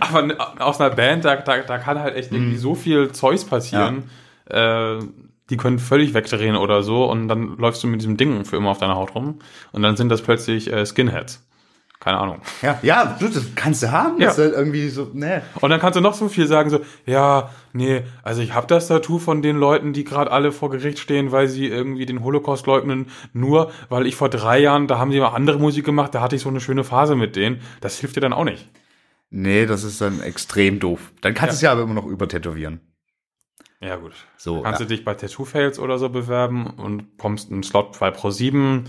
Aber aus einer Band, da, da, da kann halt echt mhm. irgendwie so viel Zeugs passieren. Ja. Äh, die können völlig wegdrehen oder so und dann läufst du mit diesem Ding für immer auf deiner Haut rum und dann sind das plötzlich äh, Skinheads. Keine Ahnung. Ja, ja, das kannst du haben. Ja. Das ist halt irgendwie so, ne. Und dann kannst du noch so viel sagen, so, ja, nee, also ich habe das Tattoo von den Leuten, die gerade alle vor Gericht stehen, weil sie irgendwie den Holocaust leugnen, nur weil ich vor drei Jahren, da haben sie mal andere Musik gemacht, da hatte ich so eine schöne Phase mit denen. Das hilft dir dann auch nicht. Nee, das ist dann extrem doof. Dann kannst du es ja aber immer noch übertätowieren. Ja, gut. So, kannst ja. du dich bei Tattoo Fails oder so bewerben und kommst einen Slot bei Pro 7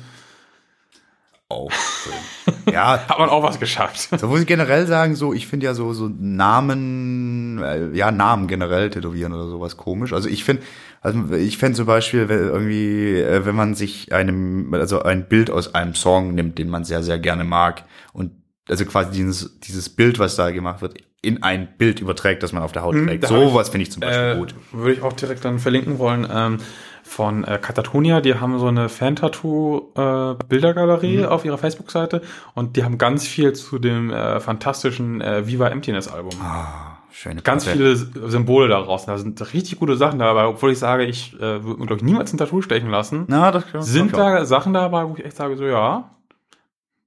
auch schön. ja. Hat man auch was geschafft. So muss ich generell sagen, so, ich finde ja so, so Namen, äh, ja, Namen generell tätowieren oder sowas komisch. Also ich finde, also ich fände zum Beispiel irgendwie, äh, wenn man sich einem, also ein Bild aus einem Song nimmt, den man sehr, sehr gerne mag und also quasi dieses, dieses Bild, was da gemacht wird, in ein Bild überträgt, das man auf der Haut hm, trägt. Sowas finde ich zum Beispiel äh, gut. Würde ich auch direkt dann verlinken wollen. Ähm, von äh, Katatonia, die haben so eine Fan-Tattoo-Bildergalerie äh, mhm. auf ihrer Facebook-Seite und die haben ganz viel zu dem äh, fantastischen äh, Viva Emptiness-Album. Ah, schöne Ganz viele Symbole daraus. Da sind richtig gute Sachen dabei, obwohl ich sage, ich äh, würde mir, glaube ich, niemals ein Tattoo stechen lassen. Na, das Sind da Sachen dabei, wo ich echt sage, so ja,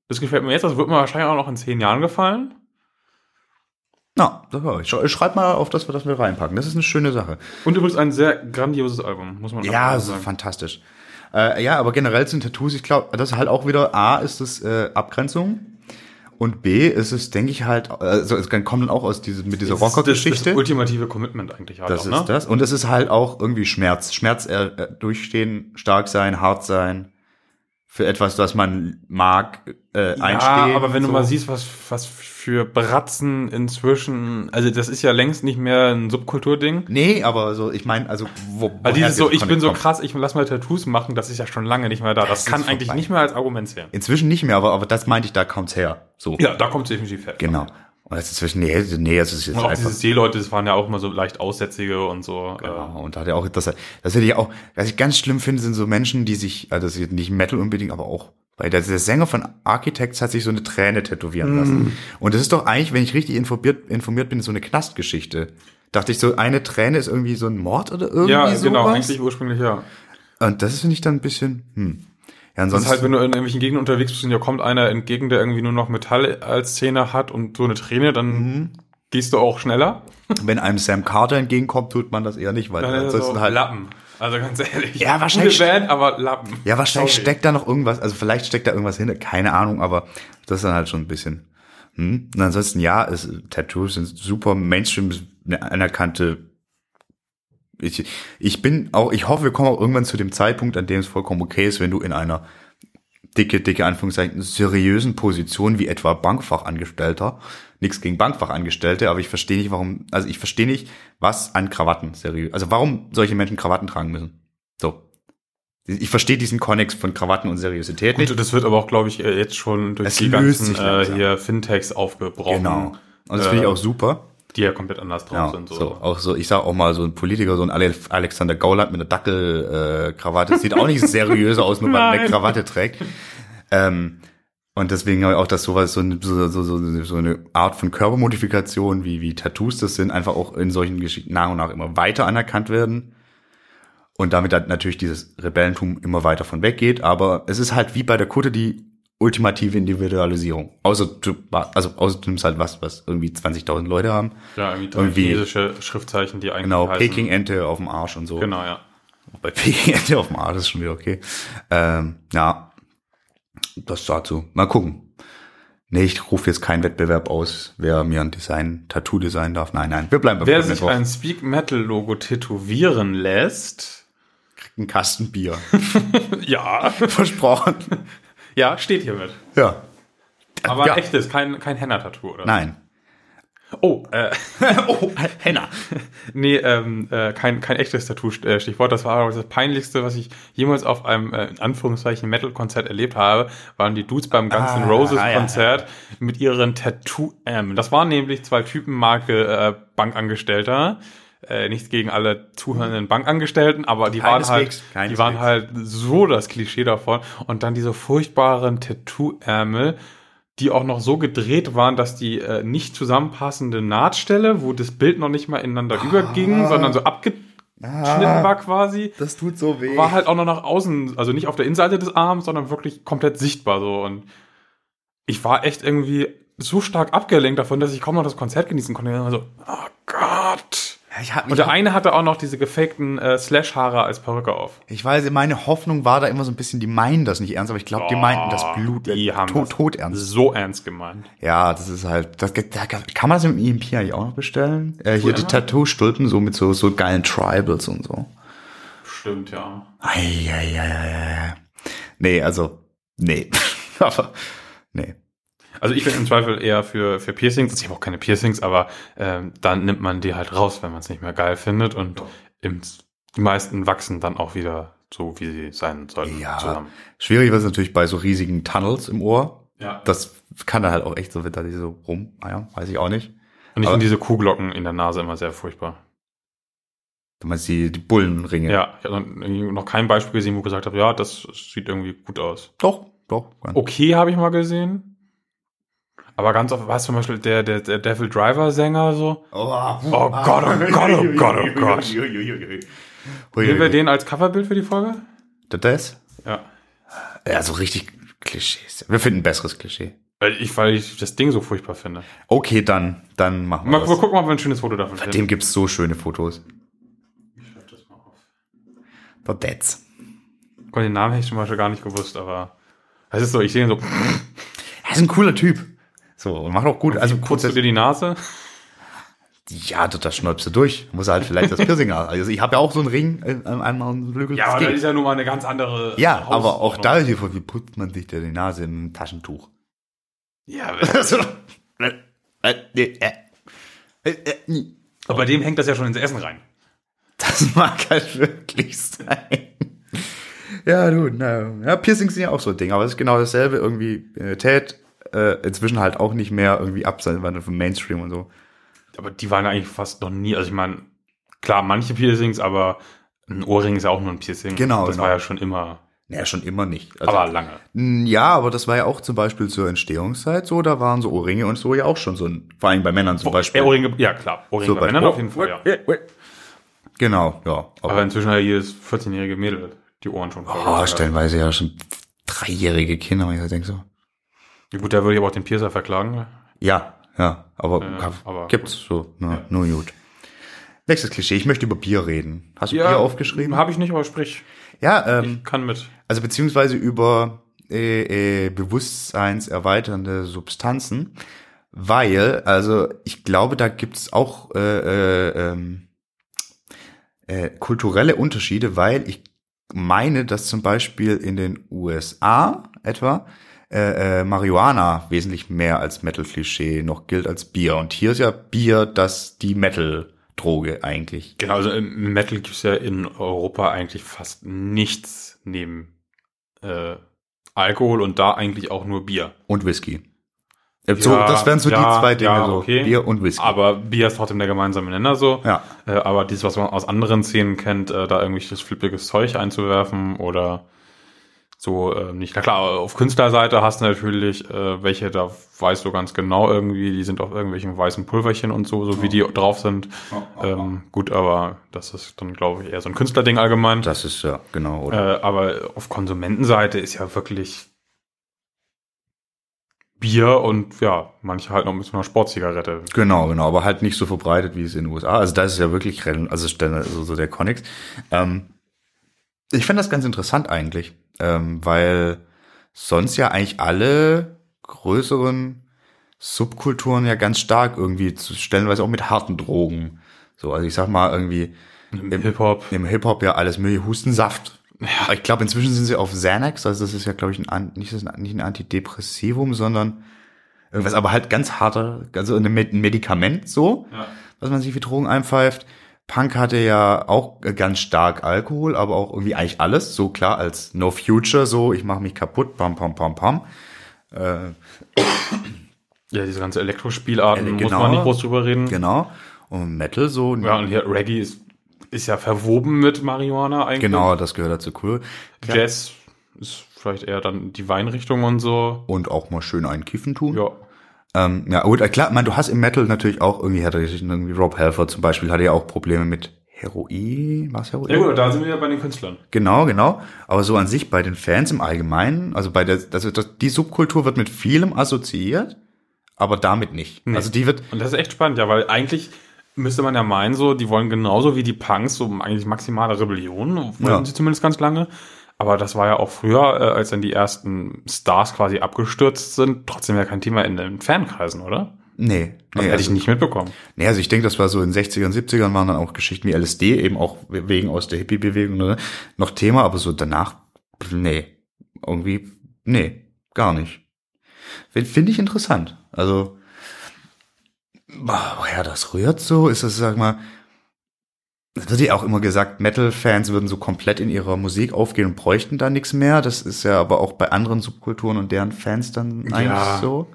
das gefällt mir jetzt, das wird mir wahrscheinlich auch noch in zehn Jahren gefallen. Na, ich schreib mal auf, dass wir das mit reinpacken. Das ist eine schöne Sache. Und übrigens ein sehr grandioses Album, muss man ja, sagen. Ja, fantastisch. Äh, ja, aber generell sind Tattoos, ich glaube, das ist halt auch wieder, A, ist es äh, Abgrenzung. Und B, ist es, denke ich halt, also es kommt dann auch aus diesem, mit dieser Rocker-Geschichte. Das, das ultimative Commitment eigentlich halt Das auch, ist ne? das. Und es ist halt auch irgendwie Schmerz. Schmerz äh, durchstehen, stark sein, hart sein für etwas, das man mag, äh, ja, einstehen. aber wenn so. du mal siehst, was, was für Bratzen inzwischen, also das ist ja längst nicht mehr ein Subkulturding. Nee, aber so, ich meine, also wo, also dieses so, ich bin so krass, ich lass mal Tattoos machen, das ist ja schon lange nicht mehr da. Das, das kann eigentlich nicht mehr als Argument zählen. Inzwischen nicht mehr, aber, aber das meinte ich, da kommt's her. So. Ja, da kommt's definitiv her. Genau. Und das ist zwischen, nee, nee, das ist jetzt und auch diese Seeleute, das waren ja auch immer so leicht Aussätzige und so. Genau, und da hat er auch, das, das hätte ich auch, was ich ganz schlimm finde, sind so Menschen, die sich, also das ist nicht Metal unbedingt, aber auch, weil der, der Sänger von Architects hat sich so eine Träne tätowieren lassen. Mm. Und das ist doch eigentlich, wenn ich richtig informiert, informiert bin, so eine Knastgeschichte. Dachte ich so, eine Träne ist irgendwie so ein Mord oder irgendwie Ja, sowas. genau, eigentlich ursprünglich ja. Und das finde ich dann ein bisschen, hm. Ja, Das ist ansonsten, halt, wenn du in irgendwelchen Gegenden unterwegs bist und dir kommt einer entgegen, der irgendwie nur noch Metall als Zähne hat und so eine Träne, dann Mhm. gehst du auch schneller. wenn einem Sam Carter entgegenkommt, tut man das eher nicht, weil Dann ansonsten so halt, Lappen. Also ganz ehrlich. Ja, wahrscheinlich- Gute Band, aber Lappen. ja, wahrscheinlich Sorry. steckt da noch irgendwas, also vielleicht steckt da irgendwas hinter, keine Ahnung, aber das ist dann halt schon ein bisschen, hm. Und ansonsten, ja, es, Tattoos sind super Mainstream, eine anerkannte, ich, ich bin auch, ich hoffe, wir kommen auch irgendwann zu dem Zeitpunkt, an dem es vollkommen okay ist, wenn du in einer dicke, dicke Anführungszeichen, seriösen Position wie etwa Bankfachangestellter. Nichts gegen Bankfachangestellte, aber ich verstehe nicht, warum, also ich verstehe nicht, was an Krawatten seriös, also warum solche Menschen Krawatten tragen müssen. So. Ich verstehe diesen Konnex von Krawatten und Seriosität nicht. Gut, das wird aber auch, glaube ich, äh, jetzt schon durch Es die ganzen äh, hier Fintechs aufgebrochen. Genau. Und das finde ich Äh, auch super. Die ja komplett anders drauf Ja, sind. so. So. auch so, ich sag auch mal, so ein Politiker, so ein Ale Alexander Gauland mit einer Dackelkrawatte, äh, sieht auch nicht seriös aus, nur weil er eine. Krawatte trägt. Ähm, und deswegen habe ich auch, dass sowas, so, eine- so, so, so, so eine Art von Körpermodifikation, wie, wie Tattoos das sind, einfach auch in solchen Geschichten nach und nach immer weiter anerkannt werden. Und damit dann natürlich dieses Rebellentum immer weiter von weggeht. Aber es ist halt wie bei der Kutte die ultimative Individualisierung. Außer du, also außer du nimmst halt was, was irgendwie 20.000 Leute haben. Ja, irgendwie Irgendwie- chinesische Schriftzeichen, die eigentlich Genau, heißen. Peking-Ente auf dem Arsch und so. Genau, ja. Bei Peking-Ente auf dem Arsch ist schon wieder okay. Ähm, ja, das dazu. Mal gucken. Nee, ich rufe jetzt keinen Wettbewerb aus, wer mir ein Design, Tattoo designen darf. Nein, nein, wir bleiben bei Wer sich ein Speak Metal Logo tätowieren lässt, ein Kasten Bier. ja, Versprochen. Ja, steht hier mit. Ja. Aber ja. ein echtes, kein, kein Henna-Tattoo, oder? Nein. Oh, äh, oh, Henna. nee, ähm, äh, kein, kein echtes Tattoo-Stichwort. Das war das Peinlichste, was ich jemals auf einem, äh, in Anführungszeichen, Metal-Konzert erlebt habe, waren die Dudes beim Guns N' Ah, Roses-Konzert mit ihren Tattoo-Ärmeln. Das waren nämlich zwei Typen, Marke äh, Bankangestellter. Äh, nichts gegen alle zuhörenden Bankangestellten, aber die waren halt, die waren halt so das Klischee davon. Und dann diese furchtbaren Tattoo-Ärmel, die auch noch so gedreht waren, dass die äh, nicht zusammenpassende Nahtstelle, wo das Bild noch nicht mal ineinander überging, sondern so abgeschnitten war quasi, Das tut so weh. war halt auch noch nach außen, also nicht auf der Innenseite des Arms, sondern wirklich komplett sichtbar so. Und ich war echt irgendwie so stark abgelenkt davon, dass ich kaum noch das Konzert genießen konnte. Ich war so, oh Gott. Ja, ich, hab mich Und der eine hatte auch noch diese gefakten äh, Slash-Haare als Perücke auf. ich weiß, meine Hoffnung war da immer so ein bisschen, die meinen das nicht ernst, aber ich glaube, die Oh, meinten das Blut die äh, haben tot, tot ernst. So ernst gemeint. Ja, das ist halt, das, da, kann man das im EMP eigentlich auch noch bestellen? Äh, hier die. Tattoo-Stulpen, so mit so, so geilen Tribals und so. Stimmt, ja. Eieieiei. Nee, also, nee. aber, nee. Also ich bin im Zweifel eher für, für Piercings. Ich habe auch keine Piercings, aber ähm, dann nimmt man die halt raus, wenn man es nicht mehr geil findet. Und im, die meisten wachsen dann auch wieder so, wie sie sein sollten. Ja, zusammen. schwierig wird es natürlich bei so riesigen Tunnels im Ohr. ja. Das kann dann halt auch echt so, wird da die so rum, naja, weiß ich auch nicht. Und ich finde diese Kuhglocken in der Nase immer sehr furchtbar. Du meinst die, die Bullenringe. Ja, ich habe noch- noch kein Beispiel gesehen, wo ich gesagt habe, ja, das sieht irgendwie gut aus. Doch, doch. Okay, habe ich mal gesehen. Aber ganz oft, weißt du zum Beispiel, der, der, der Devil Driver Sänger so. Oh, Oh Gott, oh Gott, oh Gott, oh Gott. Nehmen wir den als Coverbild für die Folge? Das? Ja. Ja, so richtig Klischees. Wir finden ein besseres Klischee. Weil ich, weil ich das Ding so furchtbar finde. Okay, dann, dann machen wir Mal, mal das. gucken, ob wir ein schönes Foto davon Bei finden. dem gibt's so schöne Fotos. Der That's. Gott, den Namen hätte ich zum Beispiel gar nicht gewusst, aber es ist so, ich sehe ihn so, Er ist ein cooler Typ. So, und macht auch gut. Also putzt du dir die Nase? ja, das, das schnäubst du durch. Muss halt vielleicht das Piercing haben. Also ich habe ja auch so einen Ring äh, an einem Flügel. Ja, aber das ist ja nun mal eine ganz andere ja aber auch da ist die Frage, wie putzt man sich denn die Nase im Taschentuch? Ja, Also, aber bei dem hängt das ja schon ins Essen rein. Das mag halt wirklich sein. Ja, du, na, ja, Piercings sind ja auch so ein Ding, aber es ist genau dasselbe, irgendwie äh, Tät, äh, inzwischen halt auch nicht mehr irgendwie abseits vom Mainstream und so. Aber die waren eigentlich fast noch nie, also ich meine, klar, manche Piercings, aber ein Ohrring ist ja auch nur ein Piercing. Genau, Das genau. war ja schon immer. Naja, schon immer nicht. Also, Aber lange. Ja, aber das war ja auch zum Beispiel zur Entstehungszeit so, da waren so Ohrringe und so ja auch schon so ein, vor allem bei Männern zum Beispiel. Ja, Ohrringe, ja klar. Ohrringe So bei bei- Männern auf jeden Fall, ja. Genau, ja. Aber, Aber inzwischen hat jedes 14-jährige Mädel die Ohren schon voll. oh, stellenweise ja schon dreijährige Kinder, und ich halt denke so. Ja, gut, da würde ich aber auch den Piercer verklagen. Ja, ja, aber, Ja, aber gibt's so, na, nur gut. Nächstes Klischee, ich möchte über Bier reden. Hast du Ja, Bier aufgeschrieben? Habe ich nicht, aber sprich. Ja, ähm, Kann mit. also beziehungsweise über äh, äh, bewusstseinserweiternde Substanzen, weil, also ich glaube, da gibt's auch äh, äh, ähm, äh, kulturelle Unterschiede, weil ich meine, dass zum Beispiel in den USA etwa äh, äh, Marihuana wesentlich mehr als Metal-Klischee noch gilt als Bier. Und hier ist ja Bier das die Metal-Droge eigentlich. Genau, also im Metal gibt's ja in Europa eigentlich fast nichts neben äh, Alkohol und da eigentlich auch nur Bier. Und Whisky. Äh, so, Ja, das wären so ja, die zwei Dinge, ja, so okay. Bier und Whisky. Aber Bier ist trotzdem der gemeinsame Nenner so. ja. Äh, aber dieses, was man aus anderen Szenen kennt, äh, da irgendwelches flippiges Zeug einzuwerfen oder so äh, nicht. Na klar, auf Künstlerseite hast du natürlich äh, welche, da weißt du ganz genau irgendwie, die sind auf irgendwelchen weißen Pulverchen und so, so wie die drauf sind. Ähm, gut, aber das ist dann, glaube ich, eher so ein Künstlerding allgemein. Das ist ja, genau. Oder? Äh, aber auf Konsumentenseite ist ja wirklich Bier und ja, manche halt noch mit so einer Sportzigarette. Genau, genau, aber halt nicht so verbreitet, wie es in den USA. Also da ist es ja wirklich, also Stelle, also so der Connex. Ähm, ich finde das ganz interessant eigentlich, ähm, weil sonst ja eigentlich alle größeren Subkulturen ja ganz stark irgendwie zu stellenweise auch mit harten Drogen. So, also ich sag mal irgendwie Im Hip-Hop. im Hip-Hop ja alles mögliche Hustensaft. Ja. Ich glaube, inzwischen sind sie auf Xanax, also das ist ja, glaube ich, ein, nicht, ein- nicht ein Antidepressivum, sondern irgendwas, aber halt ganz harter, also ein Medikament so, Ja. was man sich wie Drogen einpfeift. Punk hatte ja auch ganz stark Alkohol, aber auch irgendwie eigentlich alles, so klar als No Future, so ich mache mich kaputt, pam, pam, pam, pam. Äh, Ja, diese ganze Elektrospielarten Ja, muss genau. man nicht groß drüber reden. genau. Und Metal so, Ja, und hier Reggae ist, ist ja verwoben mit Marihuana eigentlich. genau, das gehört dazu cool. Jazz ist vielleicht eher dann die Weinrichtung und so. Und auch mal schön einen Kiffen tun. Ja. Ähm, ja, gut, äh, klar, man, du hast im Metal natürlich auch irgendwie, hatte irgendwie Rob Halford zum Beispiel, hatte ja auch Probleme mit Heroin, was Heroin? Ja gut, da sind wir ja bei den Künstlern. Genau, genau. Aber so an sich bei den Fans im Allgemeinen, also bei der, also das, die Subkultur wird mit vielem assoziiert, aber damit nicht. Also die wird, Und das ist echt spannend, ja, weil eigentlich müsste man ja meinen, so, die wollen genauso wie die Punks so eigentlich maximale Rebellion, wollten Ja. sie zumindest ganz lange. Aber das war ja auch früher, äh, als dann die ersten Stars quasi abgestürzt sind, trotzdem ja kein Thema in den Fankreisen, oder? nee, Das nee, hätte ich also, nicht mitbekommen. nee, also ich denke, das war so in den 60ern, 70ern waren dann auch Geschichten wie LSD, eben auch wegen aus der Hippie-Bewegung ne, noch Thema, aber so danach, nee, irgendwie, nee, gar nicht. Finde ich interessant. Also, woher das rührt so? Ist das, sag mal, es wird ja auch immer gesagt, Metal-Fans würden so komplett in ihrer Musik aufgehen und bräuchten da nichts mehr. Das ist ja aber auch bei anderen Subkulturen und deren Fans dann eigentlich Ja. so.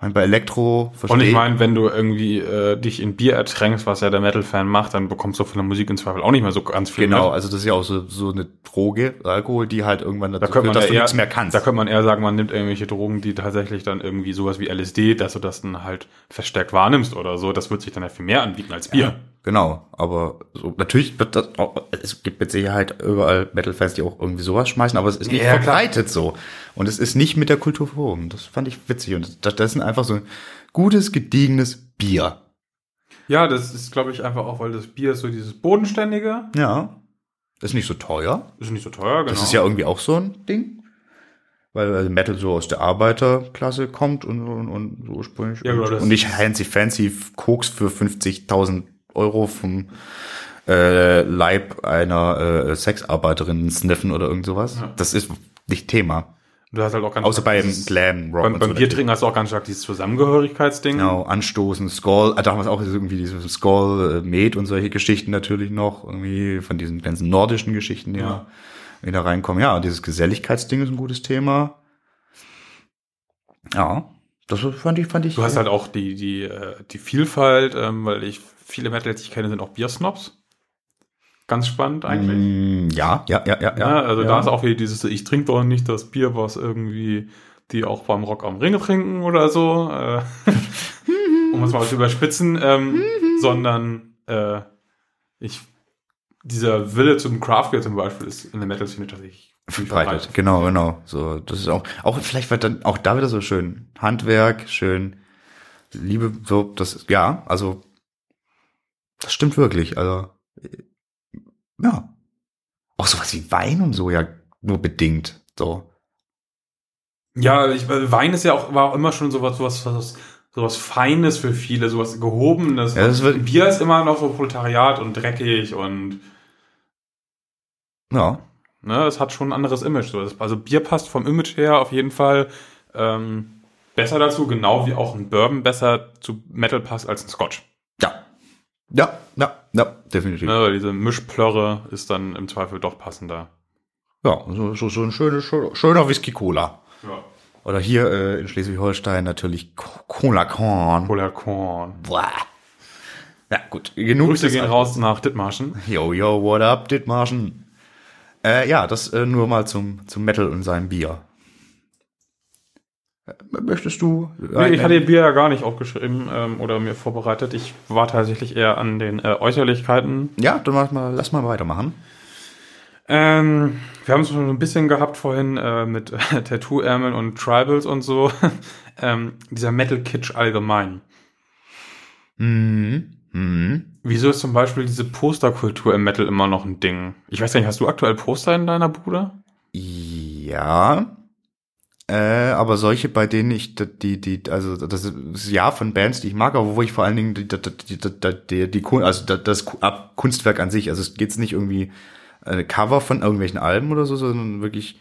Meine, bei Elektro verstehe Und ich meine, wenn du irgendwie äh, dich in Bier ertränkst, was ja der Metal-Fan macht, dann bekommst du von der Musik im Zweifel auch nicht mehr so ganz viel Genau, mit. also das ist ja auch so, so eine Droge, Alkohol, die halt irgendwann dazu Da könnte man dass ja du eher, nichts mehr kannst. Da könnte man eher sagen, man nimmt irgendwelche Drogen, die tatsächlich dann irgendwie sowas wie LSD, dass du das dann halt verstärkt wahrnimmst oder so. Das wird sich dann ja viel mehr anbieten als Bier. Genau, aber so, natürlich wird das auch, es gibt mit Sicherheit überall Metal-Fans, die auch irgendwie sowas schmeißen, aber es ist nicht Ja, verbreitet so. Und es ist nicht mit der Kultur verwoben. Das fand ich witzig. Und stattdessen einfach so ein gutes, gediegenes Bier. Ja, das ist, glaube ich, einfach auch, weil das Bier ist so dieses Bodenständige. Ja. Ist nicht so teuer. Ist nicht so teuer, genau. Das ist ja irgendwie auch so ein Ding. Weil Metal so aus der Arbeiterklasse kommt und, und, und so ursprünglich. Ja, genau, und nicht fancy, fancy Koks für 50.000 Euro vom äh, Leib einer äh, Sexarbeiterin sniffen oder irgend sowas. Ja. Das ist nicht Thema. du hast halt auch ganz Außer beim dieses- Glam Rock. Beim, beim so Bier trinken hast du auch ganz stark dieses Zusammengehörigkeitsding. Genau, Anstoßen, Skull, ah, damals auch irgendwie dieses Skull, äh, Med und solche Geschichten natürlich noch, irgendwie von diesen ganzen nordischen Geschichten, die Ja. wieder reinkommen. Ja, dieses Geselligkeitsding ist ein gutes Thema. Ja, das fand ich, fand ich. Du hast halt auch die, die, äh, die Vielfalt, ähm, weil ich viele Metals, die ich kenne, sind auch Biersnobs. Ganz spannend eigentlich. Mm, ja, ja, ja, ja. Ja, also ja. da ist auch wieder dieses, ich trinke doch nicht das Bier, was irgendwie die auch beim Rock am Ringe trinken oder so. Äh, um es mal zu überspitzen, ähm, sondern äh, ich dieser Wille zum Craft Beer zum Beispiel ist in der Metal-Szene tatsächlich verbreitet. Genau, genau. So, das ist auch, auch vielleicht wird dann auch da wieder so schön Handwerk, schön Liebe, so, das ja, also, das stimmt wirklich, also, äh, ja. Auch sowas wie Wein und so, ja, nur bedingt, so. Ja, ich, weil Wein ist ja auch, war auch immer schon sowas, sowas, sowas, sowas Feines für viele, sowas Gehobenes. Ja, das wird- Bier ist immer noch so Proletariat und dreckig und Ja, Ne, es hat schon ein anderes Image. So. Also Bier passt vom Image her auf jeden Fall ähm, besser dazu, genau wie auch ein Bourbon besser zu Metal passt als ein Scotch. Ja, ja, ja, ja, definitiv. Ne, weil diese Mischplörre ist dann im Zweifel doch passender. Ja, so, so, so ein schöner, schöner Whisky-Cola. Ja. Oder hier äh, in Schleswig-Holstein natürlich Co- Cola Korn. Cola Korn. Boah. Ja, gut, genug. Grüße gehen raus nach Dithmarschen. Yo, yo, what up, Dithmarschen? Äh, ja, das äh, nur mal zum, zum Metal und seinem Bier. Möchtest du? Nee, ich hatte Bier ja gar nicht aufgeschrieben ähm, oder mir vorbereitet. Ich war tatsächlich eher an den äh, Äußerlichkeiten. ja, dann mach mal, lass mal weitermachen. Ähm, wir haben es schon ein bisschen gehabt vorhin äh, mit äh, Tattoo-Ärmeln und Tribals und so. ähm, dieser Metal-Kitsch allgemein. Mhm. Mhm. Wieso ist zum Beispiel diese Posterkultur im Metal immer noch ein Ding? Ich weiß gar nicht, hast du aktuell Poster in deiner Bude? Ja. Äh, aber solche, bei denen ich die, die, also das ist ja von Bands, die ich mag, aber wo ich vor allen Dingen die, die, die, die, die, die also das, Kunstwerk an sich, also es geht nicht irgendwie eine Cover von irgendwelchen Alben oder so, sondern wirklich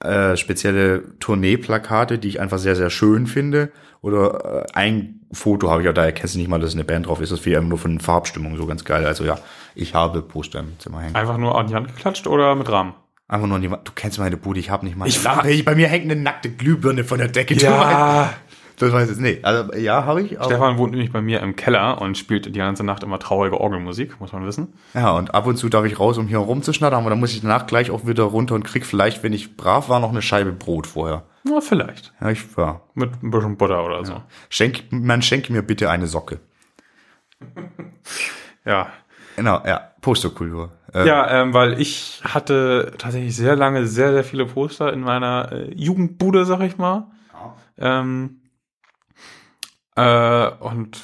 äh, spezielle Tourneeplakate, die ich einfach sehr, sehr schön finde. Oder äh, ein Foto habe ich, aber da erkennst du nicht mal, dass eine Band drauf ist. Das ist einfach nur von Farbstimmung so ganz geil. Also ja, ich habe Poster im Zimmer hängen. Einfach nur an die Hand geklatscht oder mit Rahmen? Einfach nur an die Wand. Du kennst meine Bude, ich habe nicht mal. Ich war- Lampe. Ich, bei mir hängt eine nackte Glühbirne von der Decke. Weißt- Das weiß ich jetzt nicht. Also ja, habe ich. Aber, Stefan wohnt nämlich bei mir im Keller und spielt die ganze Nacht immer traurige Orgelmusik, muss man wissen. ja, und ab und zu darf ich raus, um hier rumzuschnattern, aber dann muss ich danach gleich auch wieder runter und krieg vielleicht, wenn ich brav war, noch eine Scheibe Brot vorher. Na, vielleicht. Ja, ich ja. Mit ein bisschen Butter oder so. Schenk, man schenke mir bitte eine Socke. Ja. Genau, ja. Posterkultur. Äh, Ja, ähm, weil ich hatte tatsächlich sehr lange sehr, sehr viele Poster in meiner äh, Jugendbude, sag ich mal. Ähm, äh, und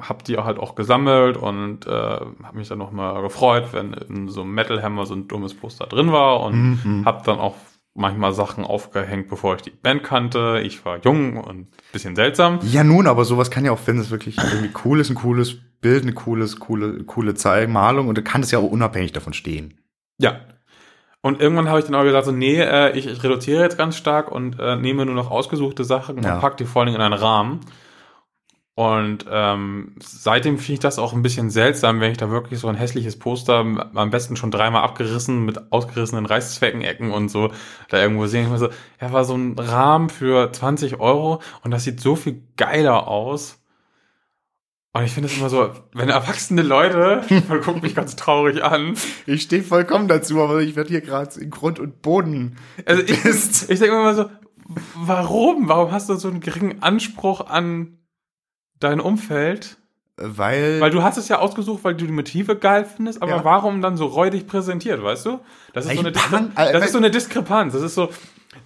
hab die halt auch gesammelt und äh, habe mich dann noch mal gefreut, wenn in so einem Metal Hammer so ein dummes Poster drin war und Mhm. hab dann auch manchmal Sachen aufgehängt, bevor ich die Band kannte. Ich war jung und bisschen seltsam. Ja, nun, aber sowas kann ja auch, wenn es wirklich irgendwie cool ist, ein cooles Bild, eine cooles, coole, coole Zeig Malung und da kann es ja auch unabhängig davon stehen. Ja. Und irgendwann habe ich dann auch gesagt, so, nee, äh, ich, ich reduziere jetzt ganz stark und äh, nehme nur noch ausgesuchte Sachen Ja. und pack die vor allen Dingen in einen Rahmen. Und ähm, seitdem finde ich das auch ein bisschen seltsam, wenn ich da wirklich so ein hässliches Poster, am besten schon dreimal abgerissen, mit ausgerissenen Reißzweckenecken und so, da irgendwo sehe. Ich mir so, ja, war so ein Rahmen für 20 Euro und das sieht so viel geiler aus. Und ich finde es immer so, wenn erwachsene Leute, man guckt mich ganz traurig an, Ich stehe vollkommen dazu, aber ich werde hier gerade in Grund und Boden. Also ich, ich denke mir immer so, warum? Warum hast du so einen geringen Anspruch an dein Umfeld? Weil, Weil du hast es ja ausgesucht, weil du die Motive geil findest, aber Ja. warum dann so räudig präsentiert, weißt du? Das ist, so eine, pan- äh, das ist so eine Diskrepanz. Das ist so,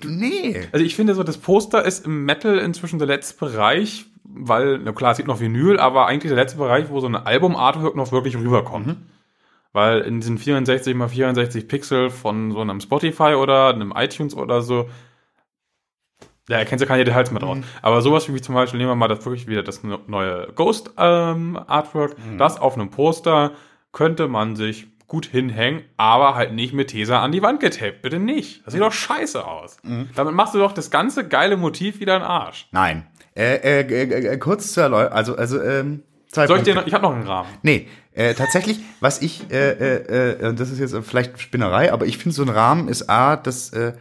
nee. also ich finde so, das Poster ist im Metal inzwischen der letzte Bereich, weil, na klar, es gibt noch Vinyl, aber eigentlich der letzte Bereich, wo so eine Album-Artwork noch wirklich rüberkommt. Weil in diesen 64 mal 64 Pixel von so einem Spotify oder einem iTunes oder so, da erkennst du keine Details mehr draus. Aber sowas wie zum Beispiel, nehmen wir mal das wirklich wieder das ne- neue Ghost ähm, Artwork, das auf einem Poster könnte man sich gut hinhängen, aber halt nicht mit Tesa an die Wand getaped. Bitte nicht. Das sieht doch scheiße aus. Damit machst du doch das ganze geile Motiv wieder in Arsch. Nein. Äh, äh, äh, äh, kurz zur Erläuterung, also, also, ähm, zwei Soll ich dir noch, ich habe noch einen Rahmen. Nee, äh, tatsächlich, was ich, äh, äh, äh, das ist jetzt vielleicht Spinnerei, aber ich finde so ein Rahmen ist A, das, äh,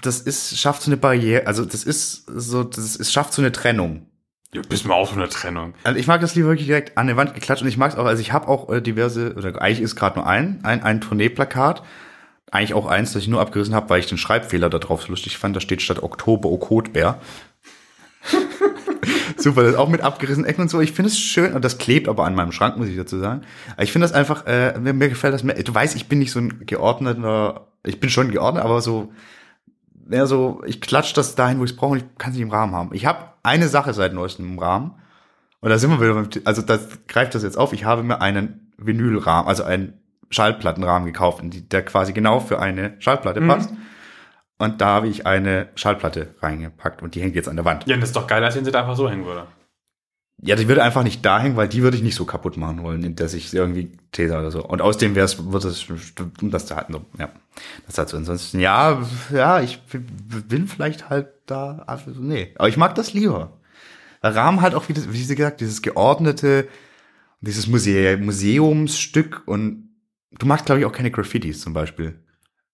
das ist, schafft so eine Barriere, also das ist so, das ist, schafft so eine Trennung. Ja, bist mir auch so eine Trennung. Also ich mag das lieber wirklich direkt an der Wand geklatscht und ich mag es auch, also ich habe auch äh, diverse, oder eigentlich ist gerade nur ein, ein, ein Tourneeplakat. Eigentlich auch eins, das ich nur abgerissen habe, weil ich den Schreibfehler da drauf so lustig fand. Da steht statt Oktober Okotbär. Super, das ist auch mit abgerissenen Ecken und so. Ich finde es schön und das klebt aber an meinem Schrank, muss ich dazu sagen. Ich finde das einfach, äh, mir, mir gefällt das mehr. Du weißt, ich bin nicht so ein geordneter, ich bin schon geordnet, aber so mehr so, ich klatsch das dahin, wo ich es brauche und ich kann es nicht im Rahmen haben. Ich habe eine Sache seit neuestem im Rahmen und da sind wir wieder, also das greift das jetzt auf. Ich habe mir einen Vinylrahmen, also einen Schallplattenrahmen gekauft, der quasi genau für eine Schallplatte Mhm. passt. Und da habe ich eine Schallplatte reingepackt und die hängt jetzt an der Wand. Ja, das ist doch geil, als wenn sie da einfach so hängen würde. Ja, die würde einfach nicht da hängen, weil die würde ich nicht so kaputt machen wollen, dass ich irgendwie Taser oder so. Und außerdem wäre es, wird es, um das zu halten, so, ja. Das dazu. Ansonsten, ja, ja, ich bin vielleicht halt da, also, nee. Aber ich mag das lieber. Der Rahmen halt auch, wie, das, wie sie gesagt, dieses geordnete, dieses Muse Museumsstück und du magst, glaube ich, auch keine Graffitis zum Beispiel.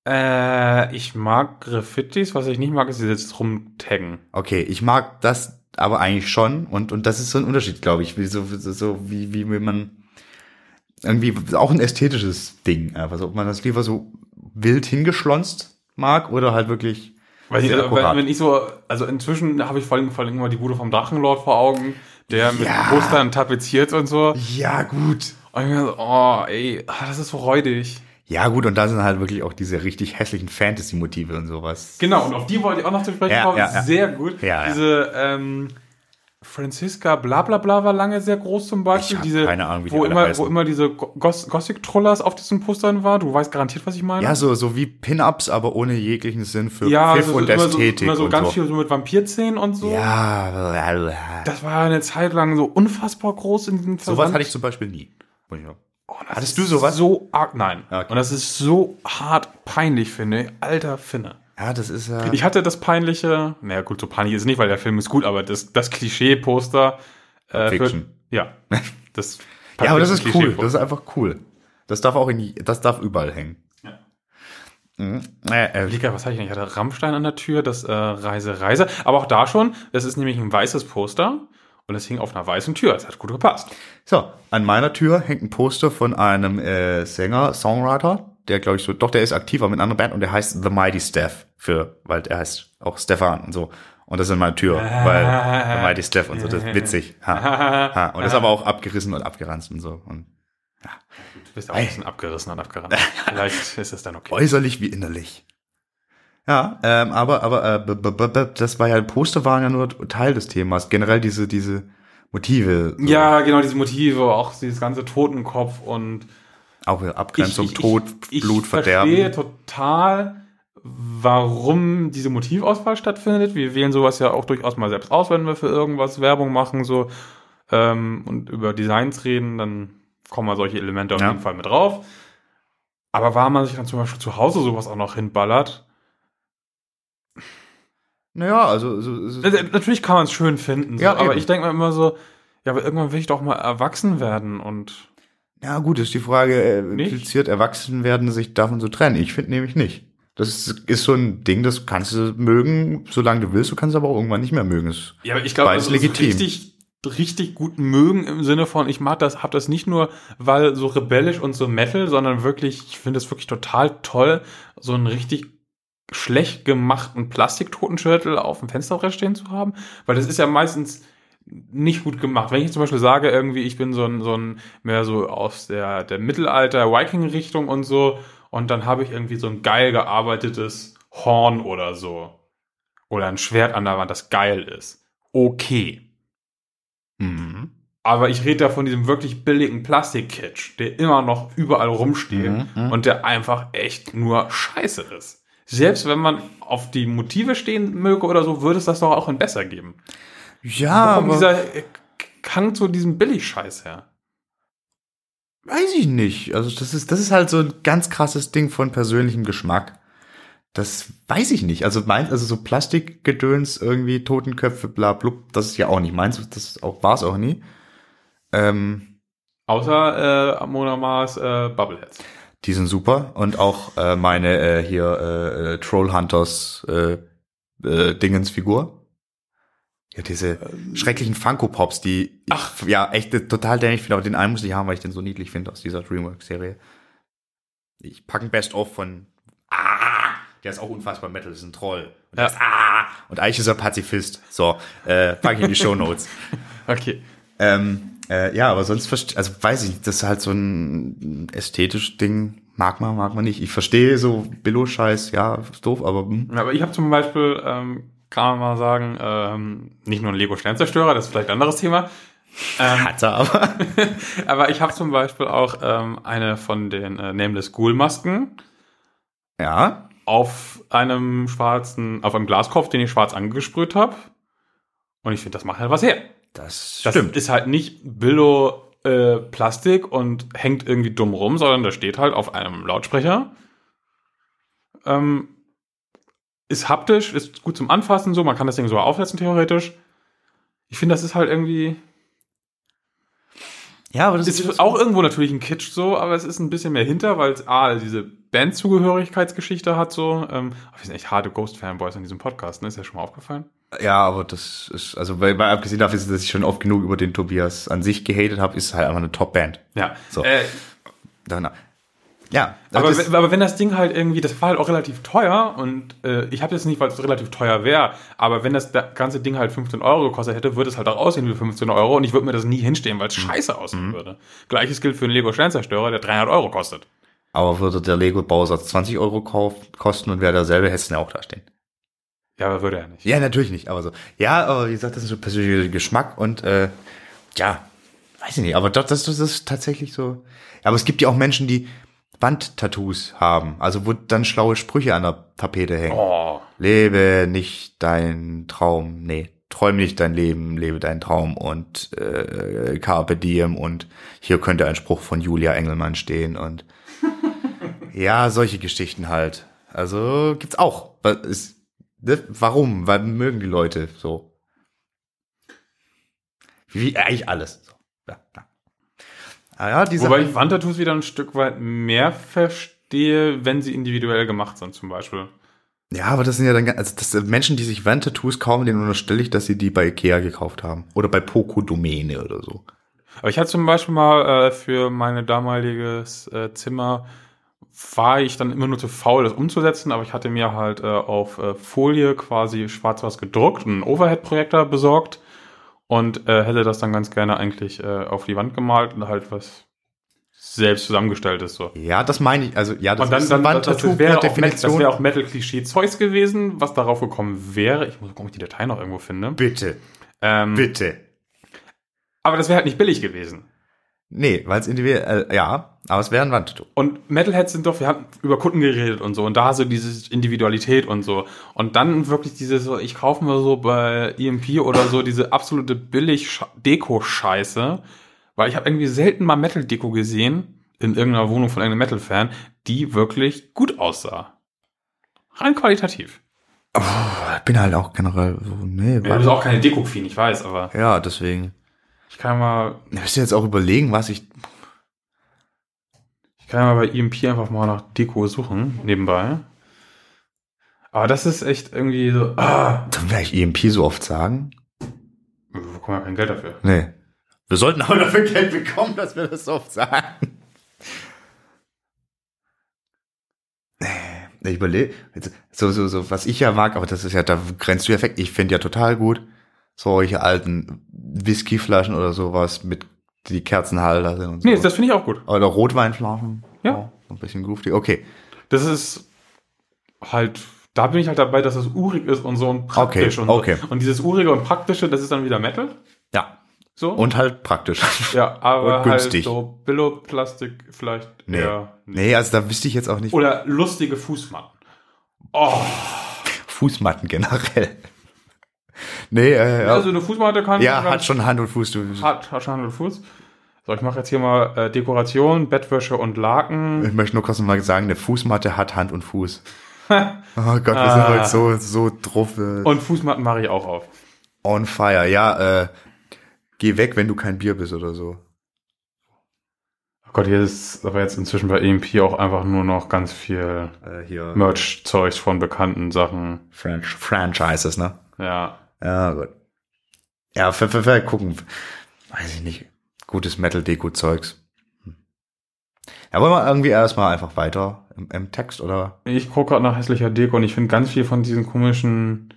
Äh, ich mag Graffitis, was ich nicht mag, ist dieses rumtaggen. Okay, ich mag das aber eigentlich schon und und das ist so ein Unterschied, glaube ich, wie so so, wie wie man irgendwie auch ein ästhetisches Ding, einfach so, ob man das lieber so wild hingeschlonzt mag oder halt wirklich Weil ich, äh, wenn, wenn ich so, also inzwischen habe ich vor allem, vor allem immer die Bude vom Drachenlord vor Augen, der mit Ja. Postern tapeziert und so. ja gut. Und ich mir so, oh, ey, ah, das ist so räudig. Ja gut und da sind halt wirklich auch diese richtig hässlichen Fantasy Motive und sowas. Genau, und auf die wollte ich auch noch zu sprechen Ja, kommen. ja, ja. Sehr gut. Ja. Diese ähm, Franziska bla bla bla war lange sehr groß zum Beispiel. Ich diese, keine Ahnung, wie die wo alle immer, heißen. wo immer diese Gothic-Trollers auf diesen Postern war. Du weißt garantiert, was ich meine. Ja, so so wie Pin-ups, aber ohne jeglichen Sinn für ja Pfiff so, und immer Ästhetik so, immer so und ganz so. viel so mit Vampirzähnen und so. Ja, Das war eine Zeit lang so unfassbar groß in diesem sowas hatte ich zum Beispiel nie. Sagen. Oh, das Hattest ist du sowas? So arg, nein. Okay. Und das ist so hart peinlich, finde ich. Alter Finne. Ja, das ist ja. Ich hatte das peinliche, naja gut, so peinlich ist es nicht, weil der Film ist gut, aber das, das Klischee-Poster. Äh, Fiction. Für, ja. Das Ja, aber das ist cool. Das ist einfach cool. Das darf auch in, das darf überall hängen. Ja. Mhm. Äh, äh, Liga, was hatte ich denn? Ich hatte Rammstein an der Tür, das äh, Reise, Reise. Aber auch da schon, das ist nämlich ein weißes Poster und es hing auf einer weißen Tür. Das hat gut gepasst. so, an meiner Tür hängt ein Poster von einem äh, Sänger, Songwriter, der glaube ich so, doch, der ist aktiv, aber mit einer anderen Band und der heißt The Mighty Steph für, weil er heißt auch Stefan und so. Und das ist an meiner Tür, weil The Mighty Steph und so, das ist witzig. Ha, ha. Und das ist aber auch abgerissen und abgeranzt und so. Und Du bist auch ein bisschen abgerissen und abgerannt. Vielleicht ist es dann okay. äußerlich wie innerlich. Ja, ähm, aber aber äh, das war ja Poster waren ja nur Teil des Themas. Generell diese diese Motive. so. Ja, genau, diese Motive, auch dieses ganze Totenkopf und Auch Abgrenzung, Ich- ich- Tod, ich Blut, verstehe Verderben. total, warum diese Motivauswahl stattfindet. Wir wählen sowas ja auch durchaus mal selbst aus, wenn wir für irgendwas Werbung machen so ähm, und über Designs reden, dann kommen mal solche Elemente auf Ja. jeden Fall mit drauf. Aber warum man sich dann zum Beispiel zu Hause sowas auch noch hinballert, Naja, also so, so, Äh, Natürlich kann man es schön finden, so, Ja, aber eben. ich denke mir immer so, ja, aber irgendwann will ich doch mal erwachsen werden und ja gut, ist die Frage, äh, impliziert erwachsen werden sich davon so trennen. Ich finde nämlich nicht. Das ist, ist so ein Ding, das kannst du mögen, solange du willst, du kannst aber auch irgendwann nicht mehr mögen. Es- Ja, aber ich glaube, also so legitim. richtig, richtig gut mögen im Sinne von, ich mag das, hab das nicht nur, weil so rebellisch und so Metal, sondern wirklich, ich finde es wirklich total toll, so einen richtig schlecht gemachten Plastiktotenschürtel auf dem Fensterbrett stehen zu haben, weil das ist ja meistens nicht gut gemacht. Wenn ich zum Beispiel sage, irgendwie, ich bin so ein, so ein, mehr so aus der, der Mittelalter-Viking-Richtung und so, und dann habe ich irgendwie so ein geil gearbeitetes Horn oder so. Oder ein Schwert an der Wand, das geil ist. Okay. Mhm. Aber ich rede da von diesem wirklich billigen Plastikkitsch, der immer noch überall rumsteht Mhm, mhm. und der einfach echt nur scheiße ist. Selbst wenn man auf die Motive stehen möge oder so, würde es das doch auch in besser geben. Ja, Warum aber dieser äh, Hang zu diesem Billigscheiß her? weiß ich nicht. Also das ist, das ist halt so ein ganz krasses Ding von persönlichem Geschmack. Das weiß ich nicht. Also mein, also so Plastikgedöns, irgendwie Totenköpfe, bla blub, das ist ja auch nicht meins. Das ist auch, war es auch nie. Ähm, Außer äh, Mona Mars äh, Bubbleheads. Die sind super. Und auch äh, meine äh, hier äh, äh, Trollhunters äh, äh, Dingensfigur. Ja, diese schrecklichen Funko Pops, die ich, ja echt total dämlich finde, aber den einen muss ich haben, weil ich den so niedlich finde aus dieser Dreamworks-Serie. Ich packe ein Best-of von Ah, der ist auch unfassbar Metal, ist ein Troll. Und, Ja. ist, ah, und eigentlich ist er Pazifist. So, äh, pack ich in die Show Notes. Okay. ähm, äh, ja, aber sonst verstehe, also weiß ich das ist halt so ein ästhetisch Ding. Mag man, mag man nicht. Ich verstehe so Billo-Scheiß, ja, ist doof, aber hm. Aber ich habe zum Beispiel, ähm, kann man mal sagen, ähm, nicht nur ein Lego Sternzerstörer, das ist vielleicht ein anderes Thema. Ähm, hat er aber. aber ich habe zum Beispiel auch ähm, eine von den äh, Nameless Ghoul Masken ja, auf einem schwarzen, auf einem Glaskopf, den ich schwarz angesprüht habe. Und ich finde, das macht halt was her. Das, Das stimmt. ist halt nicht Billo äh, Plastik und hängt irgendwie dumm rum, sondern das steht halt auf einem Lautsprecher. Ähm, ist haptisch, ist gut zum Anfassen, so, man kann das Ding sogar aufsetzen, theoretisch. Ich finde, das ist halt irgendwie. ja, aber das Ist auch irgendwo natürlich ein Kitsch so, aber es ist ein bisschen mehr hinter, weil es A, diese Bandzugehörigkeitsgeschichte hat so. Ähm, wir sind echt harte Ghost-Fanboys in diesem Podcast, ne? Ist ja schon mal aufgefallen. Ja, aber das ist, also weil, weil abgesehen davon, dass ich schon oft genug über den Tobias an sich gehatet habe, ist es halt einfach eine Top-Band. Ja. So. Äh, Dann, ja, Aber, wenn- aber wenn das Ding halt irgendwie, das war halt auch relativ teuer und äh, ich habe jetzt nicht, weil es relativ teuer wäre, aber wenn das da- ganze Ding halt 15 Euro gekostet hätte, würde es halt auch aussehen wie 15 Euro und ich würde mir das nie hinstehen, weil es scheiße aussehen würde. Gleiches gilt für einen Lego Sternzerstörer, der 300 Euro kostet. aber würde der Lego-Bausatz 20 Euro kauf, kosten und wäre derselbe, hättest du ja auch da stehen. Ja, aber würde er nicht. Ja, natürlich nicht, aber so. Ja, aber wie gesagt, das ist so persönlicher Geschmack und äh, ja, weiß ich nicht, aber das, das, das ist tatsächlich so. Aber es gibt ja auch Menschen, die Wandtattoos haben, also wo dann schlaue Sprüche an der Tapete hängen. Oh. Lebe nicht dein Traum, nee, träum nicht dein Leben, lebe deinen Traum und äh, Carpe Diem und hier könnte ein Spruch von Julia Engelmann stehen und ja, solche Geschichten halt. Also gibt's auch. Ist- ne, Warum? Weil mögen die Leute so. Wie eigentlich alles. So. Ja, ja. Ah ja, diese Wobei ich Wandtattoos wieder ein Stück weit mehr verstehe, wenn sie individuell gemacht sind, zum Beispiel. Ja, aber das sind ja dann, also das sind Menschen, die sich Wandtattoos kaufen, denen unterstelle ich, dass sie die bei Ikea gekauft haben. Oder bei Poco Domäne oder so. Aber ich hatte zum Beispiel mal äh, für mein damaliges äh, Zimmer war ich dann immer nur zu faul, das umzusetzen, aber ich hatte mir halt äh, auf äh, Folie quasi schwarz was gedruckt und einen Overhead-Projektor besorgt und äh, hätte das dann ganz gerne eigentlich äh, auf die Wand gemalt und halt was selbst zusammengestelltes so. Ja, das meine ich. Also ja, das Und dann, ist dann ein das, das Wandtattoo wäre auch, Met- das Definition. wäre auch Metal-Klischee-Zeugs gewesen, was darauf gekommen wäre. Ich muss gucken, ob ich die Datei noch irgendwo finde. bitte, Ähm, bitte. aber das wäre halt nicht billig gewesen. Nee, weil es individuell, äh, ja, aber es wäre ein Wandtattoo. Und Metalheads sind doch, wir haben über Kunden geredet und so und da so diese Individualität und so. Und dann wirklich diese so, ich kaufe mir so bei EMP oder so diese absolute billig Deko-Scheiße, weil ich habe irgendwie selten mal Metal-Deko gesehen in irgendeiner Wohnung von irgendeinem Metal-Fan, die wirklich gut aussah. Rein qualitativ. Ich bin halt auch generell so, nee, Ja, du bist auch keine Deko-Queen, ich weiß, aber ja, deswegen. Ich kann mal, Ich müsste jetzt auch überlegen, was ich, ich kann ja mal bei EMP einfach mal nach Deko suchen, nebenbei. Aber das ist echt irgendwie so, ah, dann werde ich EMP so oft sagen. wir bekommen ja kein Geld dafür. Nee. Wir sollten aber dafür Geld bekommen, dass wir das so oft sagen. Nee, Ich überlege, so, so, so, was ich ja mag, aber das ist ja, da grenzt du ja weg. Ich finde ja total gut, solche alten Whiskyflaschen oder sowas mit die Kerzenhalter sind und so. Nee, das finde ich auch gut. oder Rotweinflaschen. Ja. Oh, so ein bisschen goofy. Okay. Das ist halt, da bin ich halt dabei, dass es urig ist und so und praktisch Okay, und so. okay. Und dieses urige und praktische, das ist dann wieder Metal. Ja. So. Und halt praktisch. ja, aber und günstig. halt so Billo-Plastik vielleicht. Nee. eher. Nee, also da wüsste ich jetzt auch nicht. Oder lustige Fußmatten. Oh, Fußmatten generell. Nee, äh, ja. also eine Fußmatte kann ja, hat schon Hand und Fuß. Du, hat, hat schon Hand und Fuß. So, ich mache jetzt hier mal äh, Dekoration, Bettwäsche und Laken. Ich möchte nur kurz mal sagen, eine Fußmatte hat Hand und Fuß. oh Gott, wir Ah. sind heute so, so drauf. Äh, Und Fußmatten mache ich auch auf. on fire. Ja, äh, geh weg, wenn du kein Bier bist oder so. Oh Gott, hier ist aber jetzt inzwischen bei EMP auch einfach nur noch ganz viel Äh. Merch-Zeugs von bekannten Sachen. Franch Franchises, ne? Ja. Ja, gut. Ja, für, für, für gucken. Weiß ich nicht. Gutes Metal-Deko-Zeugs. Hm. Ja, wollen wir irgendwie erstmal einfach weiter im, im Text oder? Ich gucke gerade nach hässlicher Deko und ich finde ganz viel von diesen komischen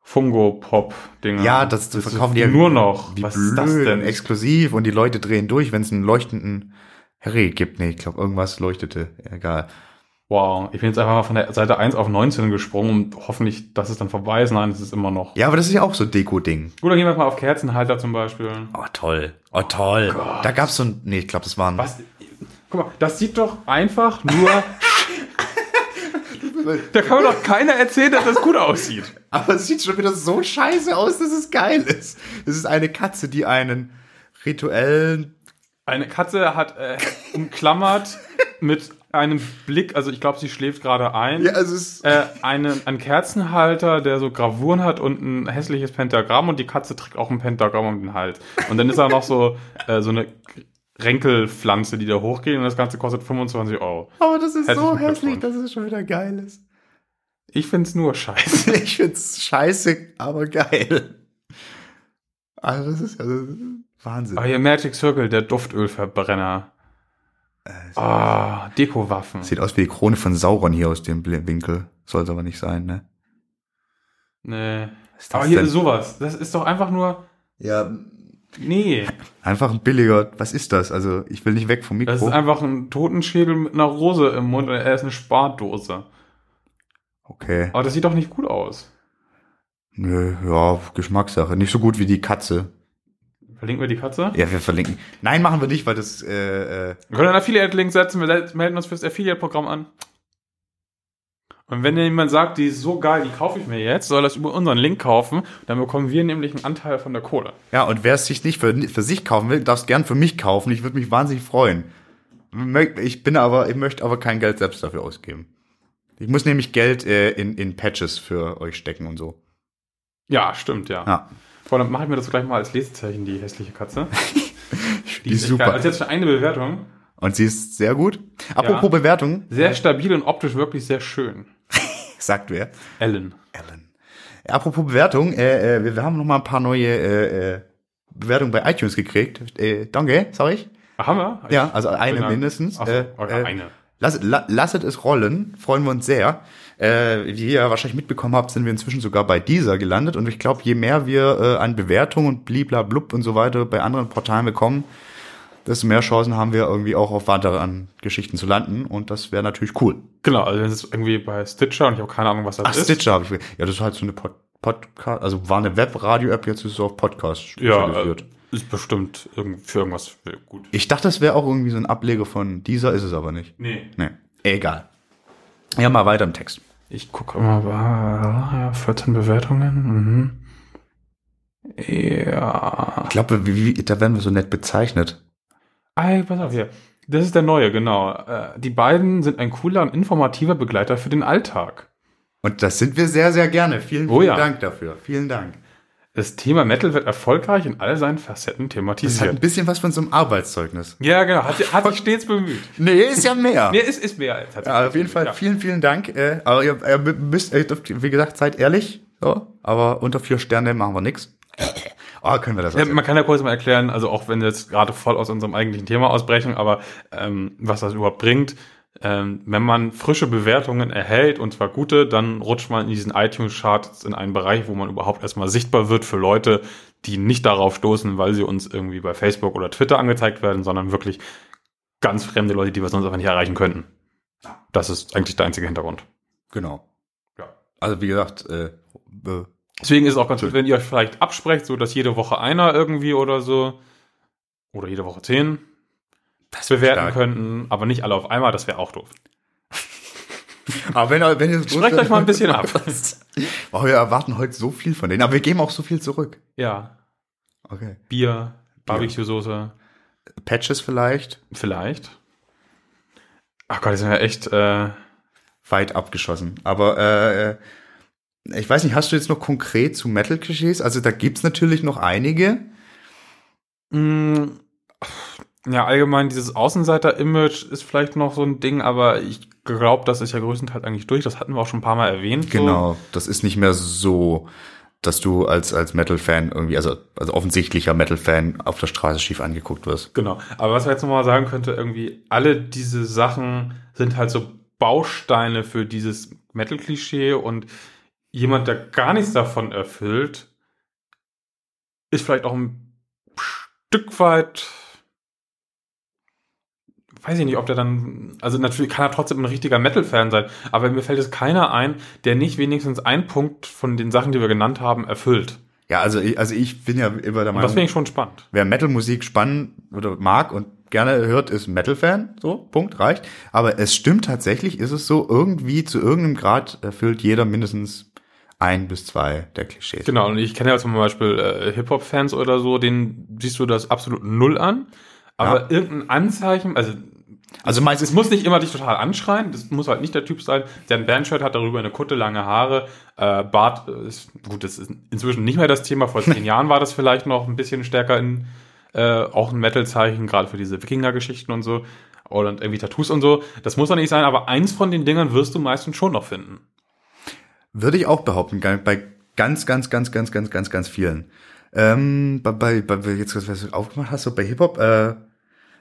Fungo-Pop-Dingen. Ja, das, das verkaufen die ja nur noch. Wie Was blöd, ist das denn? exklusiv und die Leute drehen durch, wenn es einen leuchtenden Harry gibt. Nee, ich glaube, irgendwas leuchtete. Egal. Wow, ich bin jetzt einfach mal von der Seite 1 auf 19 gesprungen und hoffentlich, dass es dann vorbei ist. Nein, es ist immer noch. Ja, aber das ist ja auch so Deko-Ding. Gut, dann gehen wir mal auf Kerzenhalter zum Beispiel. Oh, toll. Oh, toll. Da gab's so ein, nee, ich glaube, das waren, Was? Guck mal, das sieht doch einfach nur. da kann mir doch keiner erzählen, dass das gut aussieht. aber es sieht schon wieder so scheiße aus, dass es geil ist. Es ist eine Katze, die einen rituellen, Eine Katze hat äh, umklammert mit einem Blick, also ich glaube, sie schläft gerade ein. ja, also es ist, Äh, einen, einen Kerzenhalter, der so Gravuren hat und ein hässliches Pentagramm und die Katze trägt auch ein Pentagramm um den Hals. Und dann ist da noch so, äh, so eine Renkelpflanze, die da hochgeht und das Ganze kostet 25 Euro. aber das ist so Herzlichen hässlich, dass es schon wieder geil ist. Ich find's nur scheiße. Ich find's scheiße, aber geil. Also das ist ja ist Wahnsinn. Ah, hier Magic Circle, der Duftölverbrenner. Ah, Dekowaffen. Sieht aus wie die Krone von Sauron hier aus dem Winkel. Soll es aber nicht sein, ne? Nee. Was ist das Aber hier denn? ist sowas. Das ist doch einfach nur. Ja, Nee. einfach ein billiger. Was ist das? Also, ich will nicht weg vom Mikro. Das ist einfach ein Totenschädel mit einer Rose im Mund und er ist eine Spardose. okay. Aber das sieht doch nicht gut aus. Nö, ja, Geschmackssache. Nicht so gut wie die Katze. Verlinken wir die Katze? Ja, wir verlinken. Nein, machen wir nicht, weil das, äh, äh, Wir können einen Affiliate-Link setzen, wir melden uns fürs Affiliate-Programm an. Und wenn jemand sagt, die ist so geil, die kaufe ich mir jetzt, soll das über unseren Link kaufen, dann bekommen wir nämlich einen Anteil von der Kohle. ja, und wer es sich nicht für, für sich kaufen will, darf es gern für mich kaufen. Ich würde mich wahnsinnig freuen. Ich bin aber, ich möchte aber kein Geld selbst dafür ausgeben. Ich muss nämlich Geld äh, in, in Patches für euch stecken und so. Ja, stimmt, ja. Ja. Boah, dann mache ich mir das gleich mal als Lesezeichen, die hässliche Katze. Die ist super. Also jetzt schon eine Bewertung. Und sie ist sehr gut. Apropos Bewertung, Sehr stabil und optisch wirklich sehr schön. sagt wer? Ellen. Ellen. Apropos Bewertung, äh, äh, wir, wir haben noch mal ein paar neue äh, äh, Bewertungen bei iTunes gekriegt. Äh, danke, sag ich. Ach, haben wir? Ja, also eine mindestens. Ach Äh, äh, eine. Lass, la, lasset es rollen, freuen wir uns sehr. Äh, wie ihr ja wahrscheinlich mitbekommen habt, sind wir inzwischen sogar bei dieser gelandet und ich glaube, je mehr wir äh, an Bewertungen und bliblablub und so weiter bei anderen Portalen bekommen, desto mehr Chancen haben wir irgendwie auch auf weitere an Geschichten zu landen und das wäre natürlich cool. Genau, also das ist irgendwie bei Stitcher und ich habe keine Ahnung, was das Ach, ist. Stitcher habe ich. Ja, das ist halt so eine Pod Podcast, also war eine Webradio-App, jetzt ist es auf Podcast Ja, spezialisiert. äh, ist bestimmt für irgendwas gut. Ich dachte, das wäre auch irgendwie so ein Ableger von dieser, ist es aber nicht. Nee. Nee, egal. Ja, mal weiter im Text. Ich gucke immer, war, ja, 14 Bewertungen. Mhm. Ja. Ich glaube, da werden wir so nett bezeichnet. Ey, pass auf hier. Das ist der neue, genau. Äh, Die beiden sind ein cooler und informativer Begleiter für den Alltag. Und das sind wir sehr, sehr gerne. Vielen, Oh vielen ja. Dank dafür. Vielen Dank. Das Thema Metal wird erfolgreich in all seinen Facetten Das hat ein thematisiert. bisschen was von so einem Arbeitszeugnis. Ja, genau. Hat, hat sich stets bemüht. Nee, ist ja mehr. Nee, ist, ist mehr Ja, auf jeden Fall ja. vielen, vielen Dank. Äh, aber ihr, ihr müsst, ihr dürft, wie gesagt, seid ehrlich. So, aber unter vier Sterne machen wir nix. Oh, können wir das Ja, man kann ja kurz mal erklären, also auch wenn wir jetzt gerade voll aus unserem eigentlichen Thema ausbrechen, aber ähm, was das überhaupt bringt, ähm, wenn man frische Bewertungen erhält und zwar gute, dann rutscht man in diesen iTunes-Charts in einen Bereich, wo man überhaupt erstmal sichtbar wird für Leute, die nicht darauf stoßen, weil sie uns irgendwie bei Facebook oder Twitter angezeigt werden, sondern wirklich ganz fremde Leute, die wir sonst einfach nicht erreichen könnten. Das ist eigentlich der einzige Hintergrund. Genau. Ja. Also wie gesagt, äh, äh, Deswegen ist es auch ganz gut, wenn ihr euch vielleicht absprecht, so dass jede Woche einer irgendwie oder so oder jede Woche zehn das bewerten stark. könnten, aber nicht alle auf einmal, das wäre auch doof. Aber wenn, ihr- wenn ihr Sprecht euch mal ein bisschen ab. Oh, wir erwarten heute so viel von denen, aber wir geben auch so viel zurück. Ja, Okay. Bier, Barbecue-Soße, Patches vielleicht, vielleicht. Ach Gott, die sind ja echt, äh, weit abgeschossen. Aber äh, ich weiß nicht, hast du jetzt noch konkret zu Metal-Klischees? Also da gibt's natürlich noch einige. mh, ja, allgemein dieses Außenseiter-Image ist vielleicht noch so ein Ding, aber ich glaube, das ist ja größtenteils eigentlich durch. Das hatten wir auch schon ein paar Mal erwähnt. So. Genau, das ist nicht mehr so dass du als, als Metal-Fan irgendwie, also, also offensichtlicher Metal-Fan auf der Straße schief angeguckt wirst. Genau. Aber was man jetzt nochmal sagen könnte, irgendwie alle diese Sachen sind halt so Bausteine für dieses Metal-Klischee und jemand, der gar nichts davon erfüllt, ist vielleicht auch ein Stück weit weiß ich nicht, ob der dann, also natürlich kann er trotzdem ein richtiger Metal-Fan sein, aber mir fällt es keiner ein, der nicht wenigstens einen Punkt von den Sachen, die wir genannt haben, erfüllt. Ja, also ich, also ich bin ja immer der Meinung. Und das finde ich schon spannend. Wer Metal-Musik spannend oder mag und gerne hört, ist Metal-Fan. So, Punkt, reicht. Aber es stimmt tatsächlich, ist es so, irgendwie zu irgendeinem Grad erfüllt jeder mindestens ein bis zwei der Klischees. Genau, und ich kenne ja zum Beispiel äh, Hip-Hop-Fans oder so, denen siehst du das absolut null an. Aber ja. irgendein Anzeichen, also also meistens, es muss nicht immer dich total anschreien, das muss halt nicht der Typ sein, der ein Bandshirt hat, darüber eine Kutte, lange Haare, äh, Bart, ist, gut, das ist inzwischen nicht mehr das Thema, vor zehn Jahren war das vielleicht noch ein bisschen stärker in, äh, auch ein Metal-Zeichen, gerade für diese Wikinger-Geschichten und so, oder irgendwie Tattoos und so, das muss doch nicht sein, aber eins von den Dingern wirst du meistens schon noch finden. Würde ich auch behaupten, bei ganz, ganz, ganz, ganz, ganz, ganz, ganz vielen. Ähm, bei, bei, bei jetzt, was du aufgemacht hast, so bei Hip-Hop, äh,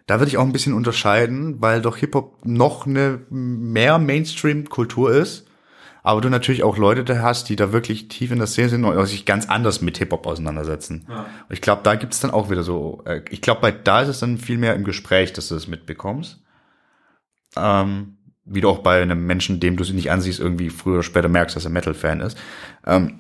da würde ich auch ein bisschen unterscheiden, weil doch Hip-Hop noch eine mehr Mainstream-Kultur ist. Aber du natürlich auch Leute da hast, die da wirklich tief in der Szene sind und sich ganz anders mit Hip-Hop auseinandersetzen. Ja. Ich glaube, da gibt es dann auch wieder so, äh, ich glaube, bei da ist es dann viel mehr im Gespräch, dass du es mitbekommst. Ähm, wie du auch bei einem Menschen, dem du sie nicht ansiehst, irgendwie früher oder später merkst, dass er Metal-Fan ist. Ähm,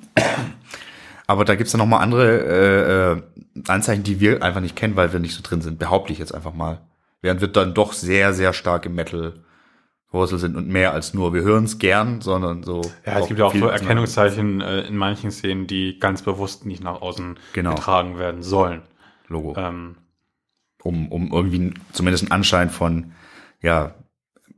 aber da gibt's dann noch mal andere äh, äh, Anzeichen, die wir einfach nicht kennen, weil wir nicht so drin sind, behaupte ich jetzt einfach mal. Während wir dann doch sehr, sehr stark im Metal Wurzel sind und mehr als nur, wir hören es gern, sondern so. Ja, es gibt ja auch so Erkennungszeichen äh, in manchen Szenen, die ganz bewusst nicht nach außen genau. getragen werden sollen. Logo. Ähm, um, um irgendwie zumindest einen Anschein von, ja,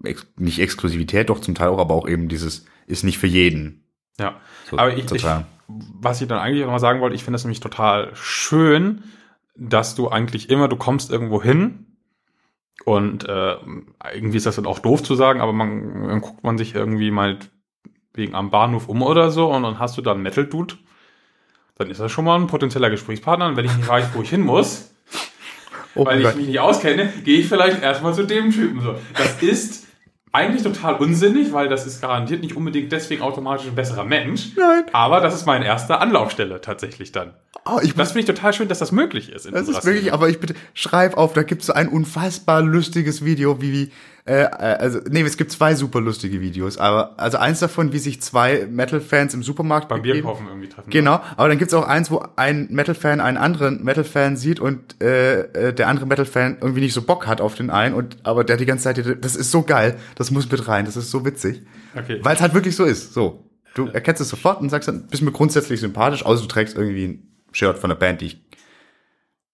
ex nicht Exklusivität, doch zum Teil auch, aber auch eben dieses ist nicht für jeden. Ja, so, aber ich, ich, was ich dann eigentlich auch mal sagen wollte, ich finde es nämlich total schön, dass du eigentlich immer, du kommst irgendwo hin und äh, irgendwie ist das dann auch doof zu sagen, aber man dann guckt man sich irgendwie mal wegen am Bahnhof um oder so und dann hast du da einen Metal-Dude, dann ist das schon mal ein potenzieller Gesprächspartner und wenn ich nicht weiß, wo ich hin muss, oh weil ich mich nicht auskenne, gehe ich vielleicht erstmal zu dem Typen so. Das ist eigentlich total unsinnig, weil das ist garantiert nicht unbedingt deswegen automatisch ein besserer Mensch. Nein. Aber das ist meine erste Anlaufstelle tatsächlich dann. Oh, ich das finde ich total schön, dass das möglich ist. das ist wirklich, aber ich bitte, schreib auf, da gibt es so ein unfassbar lustiges Video, wie, wie äh, äh, also, nee, es gibt zwei super lustige Videos, aber also eins davon, wie sich zwei Metal-Fans im Supermarkt beim Bierkaufen irgendwie treffen. Genau, ja. aber dann gibt's auch eins, wo ein Metal-Fan einen anderen Metal-Fan sieht und äh, äh, der andere Metal-Fan irgendwie nicht so Bock hat auf den einen und aber der die ganze Zeit, das ist so geil, das muss mit rein, das ist so witzig, okay. weil es halt wirklich so ist. So, du erkennst es sofort und sagst dann, bist mir grundsätzlich sympathisch, außer du trägst irgendwie ein Shirt von der Band, die ich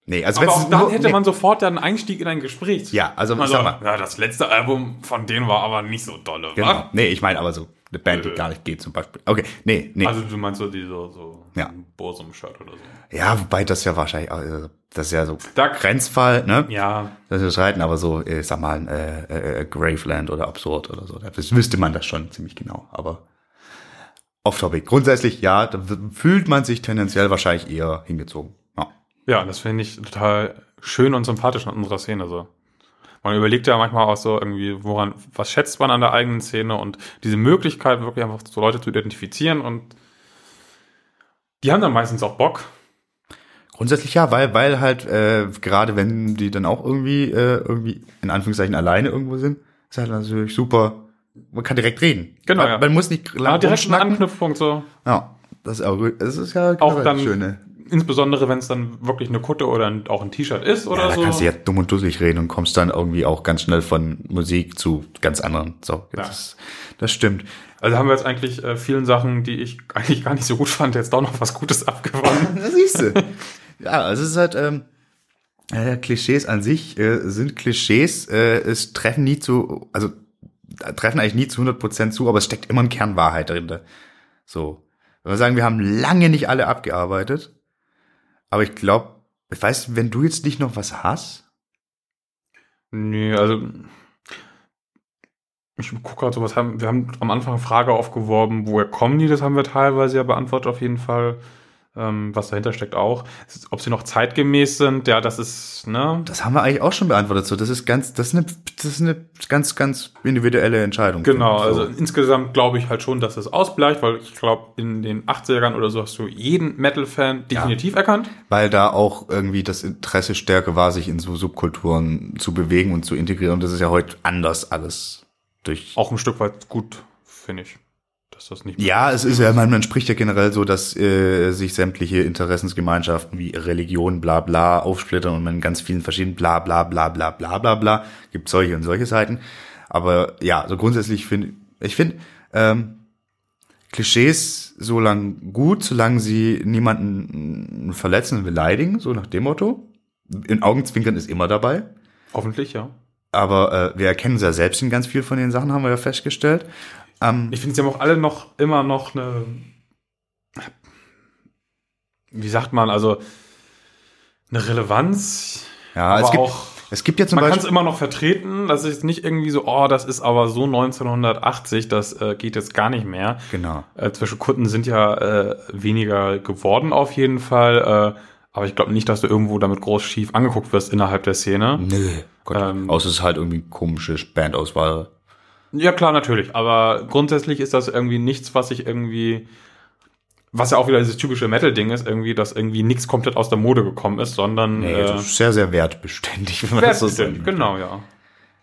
Nee, also Aber auch dann nur, hätte nee. man sofort dann einen Einstieg in ein Gespräch. Ja, also, also sag mal, ja, das letzte Album von denen war aber nicht so dolle, genau. wa? Nee, ich meine aber so eine Band, die äh. gar nicht geht zum Beispiel. Okay, nee, nee. Also du meinst so diese so ja. Borsum-Shirt oder so. Ja, wobei das ja wahrscheinlich, also das ist ja so da, Grenzfall, ne? Ja. Das ist reiten, aber so, ich äh, sag mal, äh, äh, Graveland oder Absurd oder so, das wüsste man das schon ziemlich genau, aber off-topic. Grundsätzlich, ja, da fühlt man sich tendenziell wahrscheinlich eher hingezogen. Ja, das finde ich total schön und sympathisch an unserer Szene so. Man überlegt ja manchmal auch so irgendwie, woran, was schätzt man an der eigenen Szene und diese Möglichkeit, wirklich einfach so Leute zu identifizieren und die haben dann meistens auch Bock. Grundsätzlich ja, weil, weil halt, äh, gerade wenn die dann auch irgendwie, äh, irgendwie in Anführungszeichen alleine irgendwo sind, ist halt natürlich super, man kann direkt reden. Genau. Man, ja. man muss nicht lang ja, direkt einen Anknüpfpunkt so. Ja, das ist, auch, das ist ja auch dann schöne insbesondere wenn es dann wirklich eine Kutte oder ein, auch ein T-Shirt ist oder ja, da so. Kannst du ja dumm und dusselig reden und kommst dann irgendwie auch ganz schnell von Musik zu ganz anderen. So, ja. das, das stimmt. Also haben wir jetzt eigentlich äh, vielen Sachen, die ich eigentlich gar nicht so gut fand, jetzt doch noch was Gutes abgewonnen. siehst du. Ja, also es ist halt, ähm, äh, Klischees an sich äh, sind Klischees, äh, es treffen nie zu, also treffen eigentlich nie zu 100 Prozent zu, aber es steckt immer ein Kernwahrheit drin. So. Wenn wir sagen, wir haben lange nicht alle abgearbeitet, aber ich glaube, ich weiß, wenn du jetzt nicht noch was hast. Nee, also ich gucke gerade so, was haben wir haben am Anfang eine Frage aufgeworben, woher kommen die? Das haben wir teilweise ja beantwortet auf jeden Fall. Ähm, was dahinter steckt auch. Ob sie noch zeitgemäß sind, ja, das ist, ne? Das haben wir eigentlich auch schon beantwortet. So, das ist ganz, das ist eine, das ist eine ganz, ganz individuelle Entscheidung. Genau, so. also insgesamt glaube ich halt schon, dass es ausbleicht, weil ich glaube, in den 80ern oder so hast du jeden Metal-Fan definitiv erkannt. Weil da auch irgendwie das Interesse stärker war, sich in so Subkulturen zu bewegen und zu integrieren. Und das ist ja heute anders alles durch. Auch ein Stück weit gut, finde ich. Dass das nicht Ja, es ist ja, man, man spricht ja generell so, dass äh, sich sämtliche Interessensgemeinschaften wie Religion, bla bla, aufsplittern und man ganz vielen verschiedenen bla bla bla bla bla bla bla, gibt solche und solche Seiten. Aber ja, so grundsätzlich finde ich finde ähm, Klischees so lang gut, solange sie niemanden verletzen und beleidigen, so nach dem Motto. In Augenzwinkern ist immer dabei. Hoffentlich, ja. Aber äh, wir erkennen sie ja selbst in ganz viel von den Sachen, haben wir ja festgestellt. Ähm, Ich finde, sie haben auch alle noch immer noch eine. Wie sagt man, also eine Relevanz. ja, es gibt, auch. es gibt ja zum Man kann es Beispiel. immer noch vertreten. Das ist nicht irgendwie so, oh, das ist aber so 1980, das äh, geht jetzt gar nicht mehr. Genau. Äh, Zwischenkunden sind ja äh, weniger geworden auf jeden Fall. Äh, aber ich glaube nicht, dass du irgendwo damit groß schief angeguckt wirst innerhalb der Szene. Nö. Gott, Ähm, außer es ist halt irgendwie komische Bandauswahl. Ja, klar, natürlich. Aber grundsätzlich ist das irgendwie nichts, was ich irgendwie, was ja auch wieder dieses typische Metal-Ding ist, irgendwie, dass irgendwie nichts komplett aus der Mode gekommen ist, sondern Nee, äh, das ist sehr, sehr wertbeständig, wenn man das so sagt. Genau, ja.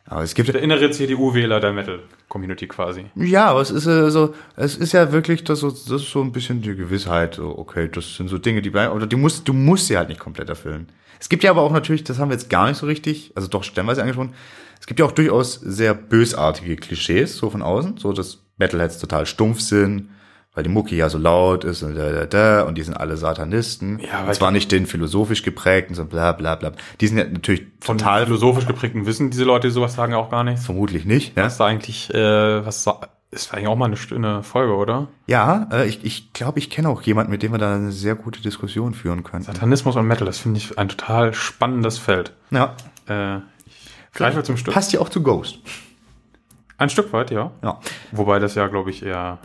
Aber es gibt Der innere CDU-Wähler der Metal-Community quasi. Ja, aber es ist äh, so, es ist ja wirklich das, so, das ist so ein bisschen die Gewissheit, so, okay, das sind so Dinge, die bleiben, oder die musst, du musst sie halt nicht komplett erfüllen. Es gibt ja aber auch natürlich, das haben wir jetzt gar nicht so richtig, also doch stellenweise angesprochen, es gibt ja auch durchaus sehr bösartige Klischees, so von außen, so dass Metalheads total stumpf sind, weil die Mucki ja so laut ist und da, da, da, und die sind alle Satanisten. Ja, und zwar nicht den philosophisch geprägten, so bla bla bla. Die sind ja natürlich Von total, philosophisch geprägten Wissen diese Leute, die sowas sagen, ja auch gar nichts. vermutlich nicht, ja. Was da eigentlich, äh, was ist eigentlich auch mal eine, eine Folge, oder? Ja, äh, ich ich, glaube, ich kenne auch jemanden, mit dem wir da eine sehr gute Diskussion führen könnten. Satanismus und Metal, das finde ich ein total spannendes Feld. Ja. Äh, ich greife zum Stück. Passt ja auch zu Ghost. Ein Stück weit, ja. Ja. Wobei das ja, glaube ich, eher.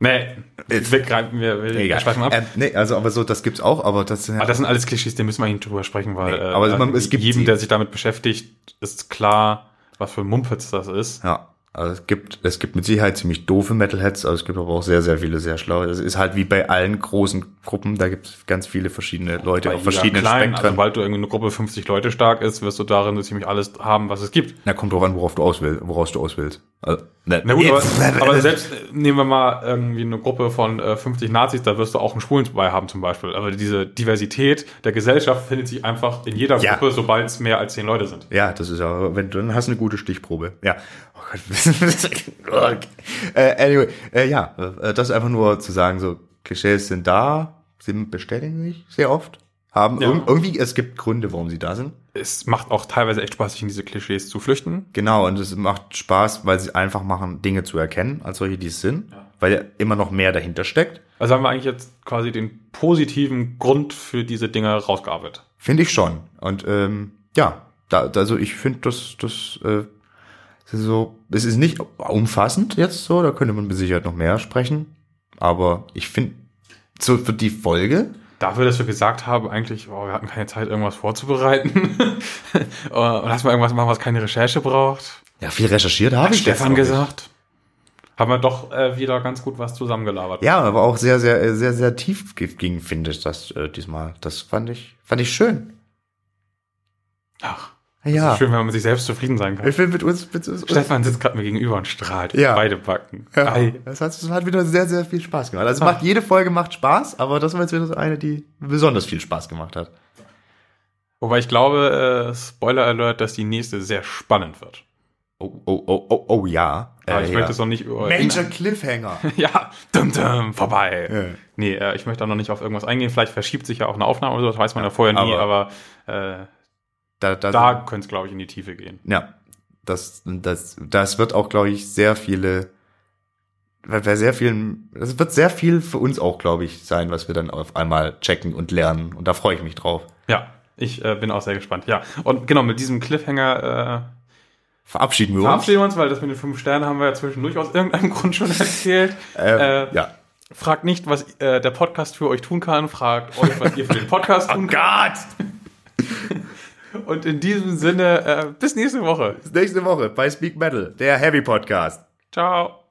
Nee, wir greifen, wir, wir Egal. schweifen ab. Ähm, nee, also aber so, das gibt's auch, aber das sind ja, Aber das sind alles Klischees, da müssen wir nicht drüber sprechen, weil Nee, äh, aber man- es gibt jedem, der sich damit beschäftigt, ist klar, was für ein Mumpitz das ist. ja. Also es gibt, es gibt mit Sicherheit ziemlich doofe Metalheads, aber es gibt aber auch sehr, sehr viele sehr schlaue. Es ist halt wie bei allen großen Gruppen, da gibt es ganz viele verschiedene Leute auf verschiedenen also Spektren. sobald du irgendwie eine Gruppe 50 Leute stark ist, wirst du darin so ziemlich alles haben, was es gibt. Na, kommt drauf an, worauf du auswählst, woraus du auswählst. Also, ne, Na gut, aber, aber selbst nehmen wir mal irgendwie eine Gruppe von äh, 50 Nazis, da wirst du auch einen Schwulen dabei haben zum Beispiel. Aber diese Diversität der Gesellschaft findet sich einfach in jeder Ja. Gruppe, sobald es mehr als 10 Leute sind. Ja, das ist ja, wenn du dann hast du eine gute Stichprobe. Ja. Oh Gott. äh, anyway, äh, ja, äh, das ist einfach nur zu sagen, so Klischees sind da, sie bestätigen sich sehr oft, haben Ja. irg irgendwie, es gibt Gründe, warum sie da sind. Es macht auch teilweise echt Spaß, sich in diese Klischees zu flüchten. Genau, und es macht Spaß, weil sie einfach machen, Dinge zu erkennen, als solche, die es sind, weil ja immer noch mehr dahinter steckt. Also haben wir eigentlich jetzt quasi den positiven Grund für diese Dinge rausgearbeitet. Finde ich schon. Und ähm, ja, da, also ich finde, das, das äh, so, es ist nicht umfassend jetzt so, da könnte man mit Sicherheit noch mehr sprechen. Aber ich finde, so für die Folge, Dafür, dass wir gesagt haben, eigentlich, oh, wir hatten keine Zeit, irgendwas vorzubereiten. und lass mal irgendwas machen, was keine Recherche braucht. ja, viel recherchiert habe ich. Stefan gesagt. Haben wir doch äh, wieder ganz gut was zusammengelabert. Ja, aber auch sehr, sehr, sehr, sehr tief ging, finde ich das äh, diesmal. Das fand ich, fand ich schön. Ach, Ja. ist schön, wenn man sich selbst zufrieden sein kann. Ich will mit uns, mit uns Stefan sitzt gerade mir gegenüber und strahlt. Ja. Beide Backen. Ja, Ei. das hat, das hat wieder sehr, sehr viel Spaß gemacht. Also es macht, jede Folge macht Spaß, aber das war jetzt wieder so eine, die besonders viel Spaß gemacht hat. Wobei ich glaube, äh, Spoiler Alert, dass die nächste sehr spannend wird. Oh, oh, oh, oh, oh ja. Aber Äh, ich ja. möchte es noch nicht über. Major Cliffhanger. Ja, dum, dum, vorbei. Ja. Nee, äh, ich möchte auch noch nicht auf irgendwas eingehen. Vielleicht verschiebt sich ja auch eine Aufnahme oder so, das weiß man ja, vorher nie, aber, äh, Da, da, da könnte es, glaube ich, in die Tiefe gehen. ja, das, das, das wird auch, glaube ich, sehr viele, bei sehr vielen, das wird sehr viel für uns auch, glaube ich, sein, was wir dann auf einmal checken und lernen. Und da freue ich mich drauf. Ja, ich äh, bin auch sehr gespannt. Ja, und genau, mit diesem Cliffhanger äh, Verabschieden wir uns. verabschieden wir uns, weil das mit den fünf Sternen haben wir ja zwischendurch aus irgendeinem Grund schon erzählt. Äh, ja. Fragt nicht, was äh, der Podcast für euch tun kann, fragt euch, was ihr für den Podcast tun Oh Gott! Und in diesem Sinne, äh, bis nächste Woche. Bis nächste Woche bei Speak Metal, der Heavy Podcast. Ciao.